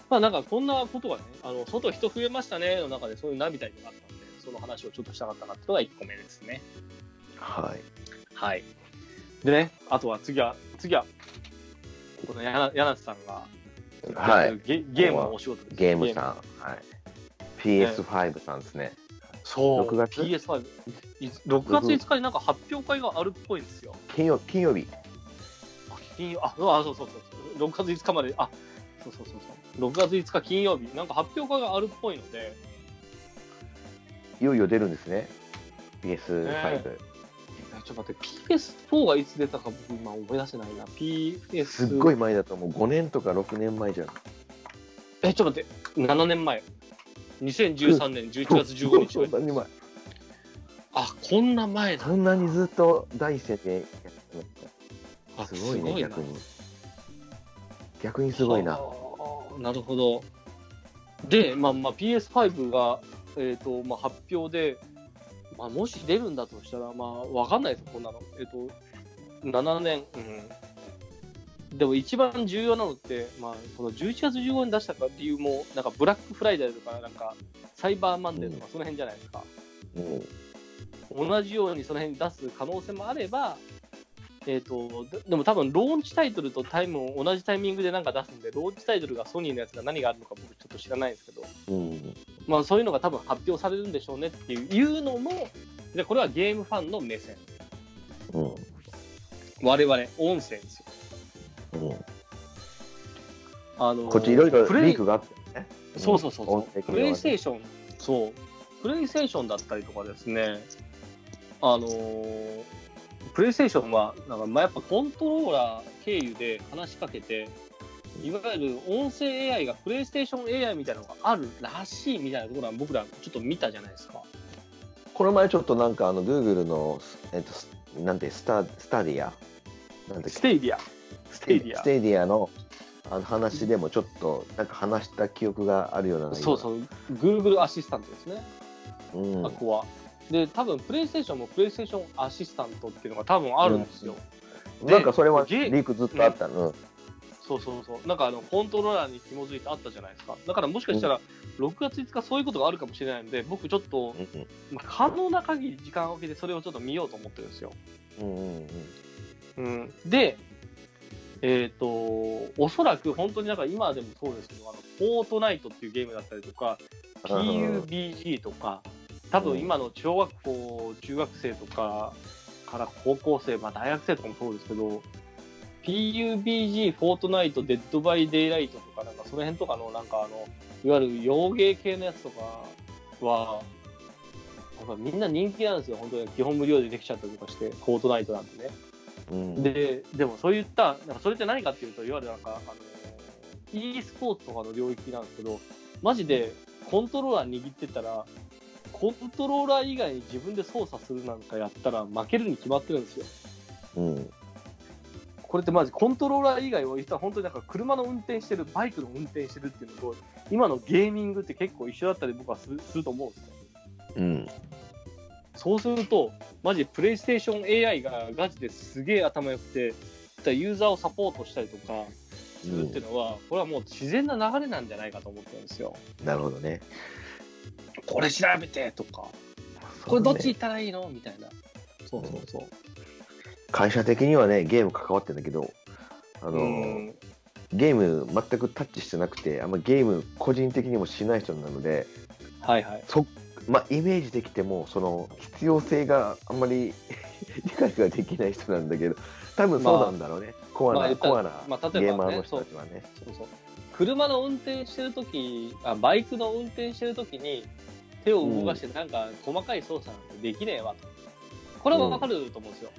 まあなんかこんなことがね、あの、外人増えましたねの中でそういうナビタイムがあったんで、その話をちょっとしたかったなっていうのが1個目ですね。はい。はい。でね、あとは次は、次は、この柳柳瀬さんが、はい。ゲゲームのお仕事です。ゲームさん。はい。PS5 さんですね。そう、6月？PS5。い6月5日になんか発表会があるっぽいんですよ。金曜金曜日。あ、金曜、あ、あそうそうそうそう。6月5日まで、あ、そうそうそうそう。6月5日金曜日、なんか発表会があるっぽいので、いよいよ出るんですね。PS5。ねえちょっと待って、PS4 がいつ出たか僕今思い出せないな。PS。すっごい前だともう5年とか6年前じゃん。え、ちょっと待って、7年前。2013年11月15日そんなに前？あ、こんな前だ。そんなにずっと第一線でやってあたすごいね、な逆に。逆にすごいな。あーなるほど。で、まあまあ PS5 が、えっ、と、まあ発表で、まあもし出るんだとしたら、まあわかんないですよ、こんなの。えっ、と、7年、うん。でも一番重要なのって、まあ、この11月15日に出したかっていう、もう、なんかブラックフライデーとか、なんか、サイバーマンデーとか、その辺じゃないですか。うん。同じようにその辺に出す可能性もあれば、えー、とででも多分ローンチタイトルとタイムを同じタイミングでなんか出すんで、ローンチタイトルがソニーのやつが何があるのか僕ちょっと知らないんですけど、うん。まあ、そういうのが多分発表されるんでしょうねっていういうのも、でこれはゲームファンの目線。うん。我々、音声ですよ。うん。あのこっちいろいろプレイリークがあったよね。そうそうそうそう、プレイステーション、そう、プレイステーションだったりとかですね、あのープレイステーションは、なんかまあやっぱコントローラー経由で話しかけて、いわゆる音声 AI がプレイステーション AI みたいなのがあるらしいみたいなところは僕らちょっと見たじゃないですか。この前ちょっとなんかあの Google の、えっと、すなんてスタスタディア？なんだっけ？ステイディア。ステイディア。ステイディアのあの話でもちょっとなんか話した記憶があるようなそうそう、Google アシスタントですね。う、うん、あここは。で、多分プレイステーションもプレイステーションアシスタントっていうのが多分あるんですよ。でなんかそれはリゲークずっとあったの、そうそうそう。なんかあの、コントローラーに紐づいてあったじゃないですか。だからもしかしたら、6月5日そういうことがあるかもしれないので、僕ちょっと、うんまあ、可能な限り時間を空けてそれをちょっと見ようと思ってるんですよ。うんうんうん。で、えっ、と、おそらく本当になんか今でもそうですけど、あの、フォートナイトっていうゲームだったりとか、うん PUBG とか、多分今の小学校、中学生とかから高校生、まあ大学生とかもそうですけど、PUBG、フォートナイト、デッドバイデイライトとか、なんかその辺とかの、なんかあの、いわゆる洋芸系のやつとかは、なんかみんな人気なんですよ、本当に。基本無料でできちゃったりとかして、フォートナイトなんてね。うんで、でもそういった、なんかそれって何かっていうと、いわゆるなんか、あの、e スポーツとかの領域なんですけど、マジでコントローラー握ってたら、コントローラー以外に自分で操作するなんかやったら負けるに決まってるんですよ。うんこれってマジコントローラー以外を言ったら本当になんか車の運転してる、バイクの運転してるっていうのと、今のゲーミングって結構一緒だったり僕はすると思うんですね。うんそうすると、マジでプレイステーション AI がガチですげえ頭良くて、ユーザーをサポートしたりとかするっていうのは、これはもう自然な流れなんじゃないかと思ってるんですよ。なるほどねこれ調べてとか、これどっち行ったらいいのみたいな。そうそうそう。会社的にはねゲーム関わってんだけどあの、うんゲーム全くタッチしてなくてあんまゲーム個人的にもしない人なのではいはい。そまあイメージできてもその必要性があんまり 理解ができない人なんだけど多分そうなんだろうね、コアな、まあコアなまあねゲーマーの人たちはねそうそう。車の運転してるとき、あ、バイクの運転してるときに、手を動かしてなんか細かい操作なんてできねえわと。これはわかると思うんですよ。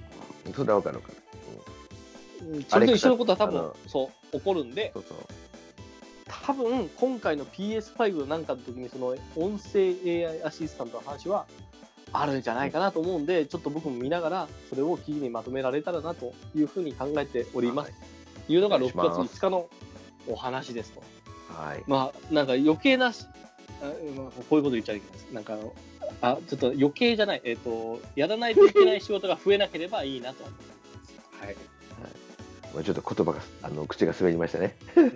それはわかるわかる、それと一緒のことは多分そう、起こるんで、そうそう。多分、今回の PS5 なんかの時に、その音声 AI アシスタントの話は、あるんじゃないかなと思うんで、ちょっと僕も見ながら、それを記事にまとめられたらなというふうに考えております。とい。うのが6お願いします。月5日のお話ですと。はいまあ、なんか余計なし、あまあ、こういうこと言っちゃいけないです。なんかあちょっと余計じゃない、えっ、と、やらないといけない仕事が増えなければいいなと思います。はい。まあ、ちょっと言葉があの口が滑りましたね、うん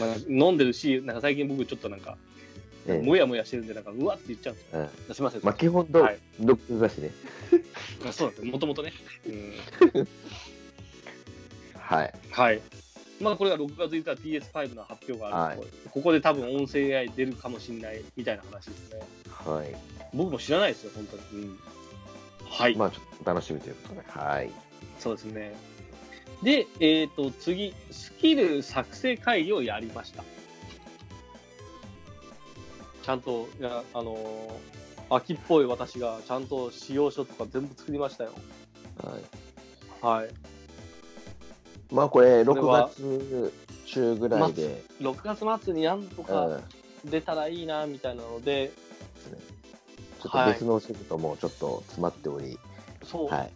まあ、飲んでるし、なんか最近僕ちょっとなんか、ええもやもやしてるんで、なんか、うわって言っちゃうんですよ。うんすみません。まあ基本ど、はい独特だしねあそうなんですよ。もともとね。うん。は いはい。まあ、これが6月5日 PS5 の発表があると、ここで多分音声 AI 出るかもしれないみたいな話ですね。はい僕も知らないですよ、本当に。うん。はい。まあちょっと楽しみということではいそうですね。で、えっ、と、次、スキル作成会議をやりました。ちゃんと、いやあのー秋っぽい私がちゃんと使用書とか全部作りましたよ。はいはい。まあこれ6これは月中ぐらいで、6月末になんとうん。か出たらいいな、みたいなので、ちょっと別のお仕事もちょっと詰まっており、そう。はい、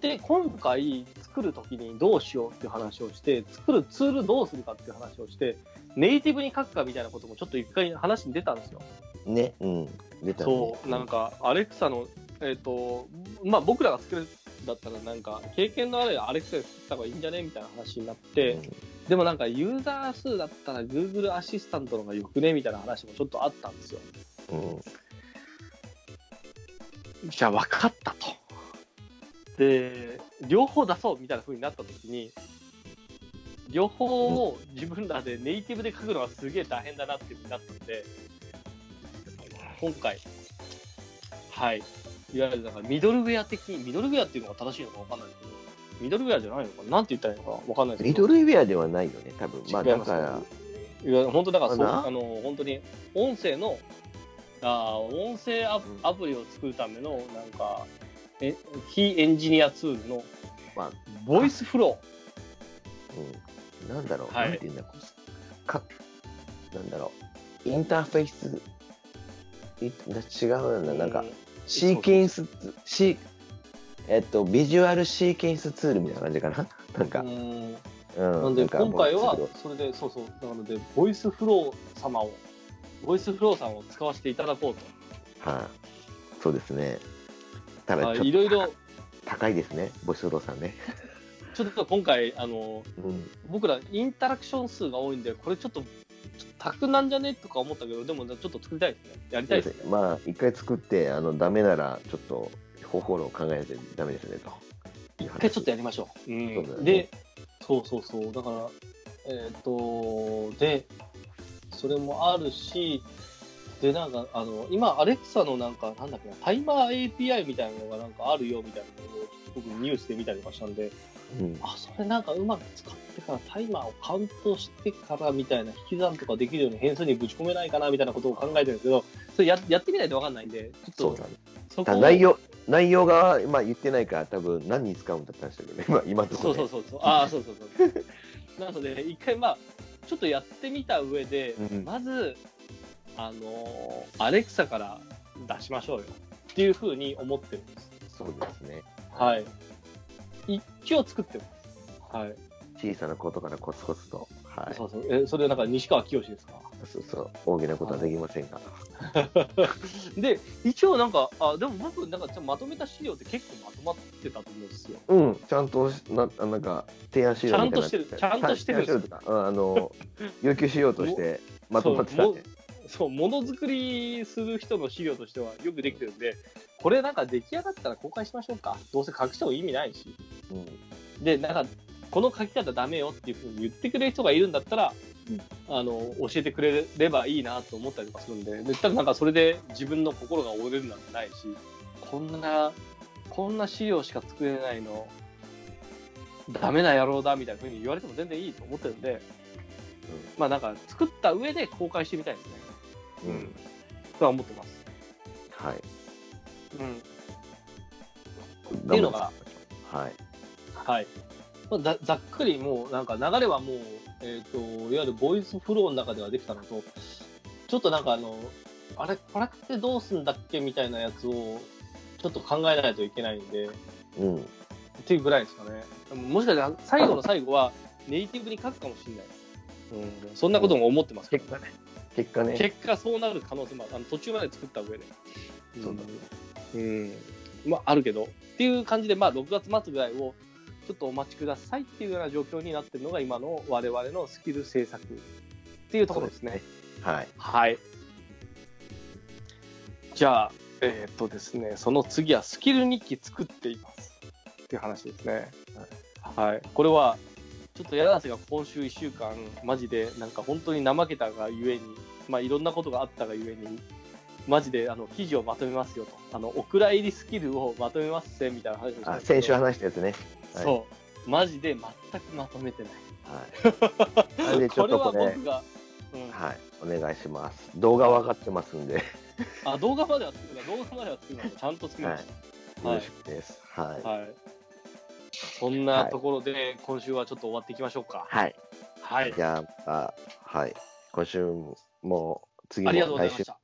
で、今回作るときにどうしようっていう話をして、作るツールどうするかっていう話をして、ネイティブに書くかみたいなこともちょっと一回話に出たんですよ。ね、うん、出たね。そう、なんか、アレクサの、えっ、と、まあ僕らが作るんだったら、なんか、経験のあるアレクサで作った方がいいんじゃねみたいな話になって、でもなんか、ユーザー数だったら Google アシスタントの方がよくねみたいな話もちょっとあったんですよ。うんうんじゃあ分かったと。で、両方出そうみたいな風になった時に、両方を自分らでネイティブで書くのはすげえ大変だなっていう風になったんで、今回、はい。いわゆるだからミドルウェア的に、ミドルウェアっていうのが正しいのか分かんないけど、ミドルウェアじゃないのか？ななんて言ったらいいのか？分かんないけど。ミドルウェアではないよね、多分。まあだから、いや本当だからそうあの本当に音声のあー音声アプうん。アプリを作るためのなんかえ非エンジニアツールのまあ、ボイスフロうん、なんだろう、はい。なんて言うんだろう。か、なんだろう、インターフェース、い違うんだ、ーなんかう、シーケンスツ、シーえっと、ビジュアルシーケンスツールみたいな感じかな？なんか、うん。うん、なんでか今回はそれでそうそう。なのでボイスフロー様をボイスフローさんを使わせていただこうはい、そうですね。たと、だ、ちょっとはい、いろいろ高いですね、ボイスフローさんね。ちょっと今回あのうん、僕らインタラクション数が多いんでこれちょっとタクなんじゃね？とか思ったけどでもちょっと作りたいですね。やりたいですね。まあ、一回作って、あの、ダメなら、ちょっと方法論を考えてダメですね、と。一回ちょっとやりましょう。うん。そうね。で、そうそうそう、だから、えっ、と、で、それもあるし、で、なんか、あの、今、アレクサのなんか、なんだっけな、タイマー API みたいなのがなんかあるよみたいなのを、僕ニュースで見たりとかしたんで、うん、あ、それなんかうまく使ってから、タイマーをカウントしてからみたいな引き算とかできるように変数にぶち込めないかなみたいなことを考えてるんですけど、それややってみないとわかんないんで、ちょっとそうだね。内容、内容が、まあ、言ってないから、多分何に使うんだったんですけどね、今、ところ、ね。そうそうそうそう。ああ、そうそうそう。なので、一回まあ、ちょっとやってみた上で、うんまず、あのーアレクサから出しましょうよっていうふうに思ってるんです。そうですね。はい。一応作ってます。はい。小さなことからコツコツと。はい。そうそう。え、それなんか西川きよしですか？そうそう。大きなことはできませんが。で、一応なんか、あ、でも僕、なんかまとめた資料って結構まとまってたと思うんですよ。うん、ちゃんとな、あなんか、提案資料みたいなちゃんとしてるちゃんとしてる提案資料とか、うんあの、要求資料としてまとまってたね。そう、ものづくりする人の資料としてはよくできてるんで、これなんか出来上がったら公開しましょうか。どうせ隠しても意味ないし。うんで、なんか、この書き方ダメよっていうふうに言ってくれる人がいるんだったら、あの、教えてくれればいいなと思ったりとかするんで、でただなんかそれで自分の心が折れるなんてないし、こんな、こんな資料しか作れないの、ダメな野郎だみたいなふうに言われても全然いいと思ってるんで、まあなんか作った上で公開してみたいですね。うん。うん。とは思ってます。はい。うん。っていうのが、はい。はい。まあざざっくりもう、なんか流れはもう、えっ、と、いわゆるボイスフローの中ではできたのと、ちょっとなんかあの、あれ、これってどうすんだっけみたいなやつを、ちょっと考えないといけないんで、っうん。ていうぐらいですかね。もしかしたら最後の最後はネイティブに書くかもしれないです。うん、そんなことも思ってますけど、結果ね。結果ね。結果そうなる可能性もあるあの途中まで作った上で。そうだうん。まあ、あるけど。っていう感じで、まあ、6月末ぐらいをちょっとお待ちくださいっていうような状況になってるのが今の我々のスキル制作っていうところですね。はい。はい。じゃあ、えーっとですね、その次はスキル日記作っていますっていう話ですね。はい。これは、ちょっと柳瀬が今週1週間、マジでなんか本当に怠けたがゆえに、まあいろんなことがあったがゆえに、マジであの記事をまとめますよと。あの、お蔵入りスキルをまとめますせみたいな話をしたんあ、先週話したやつね。はいそう。マジで全くまとめてない。はい。なんでちょこれはっとこれ、僕が、うん、はい。お願いします。動画分かってますんで、あ、動画までは作るな、動画までは作るな、ちゃんと作りましよた。はいろしくです。はい。はい。そんなところで、今週はちょっと終わっていきましょうか。はい。はい。じゃあ、あはい。今週も、次ありがとうございました。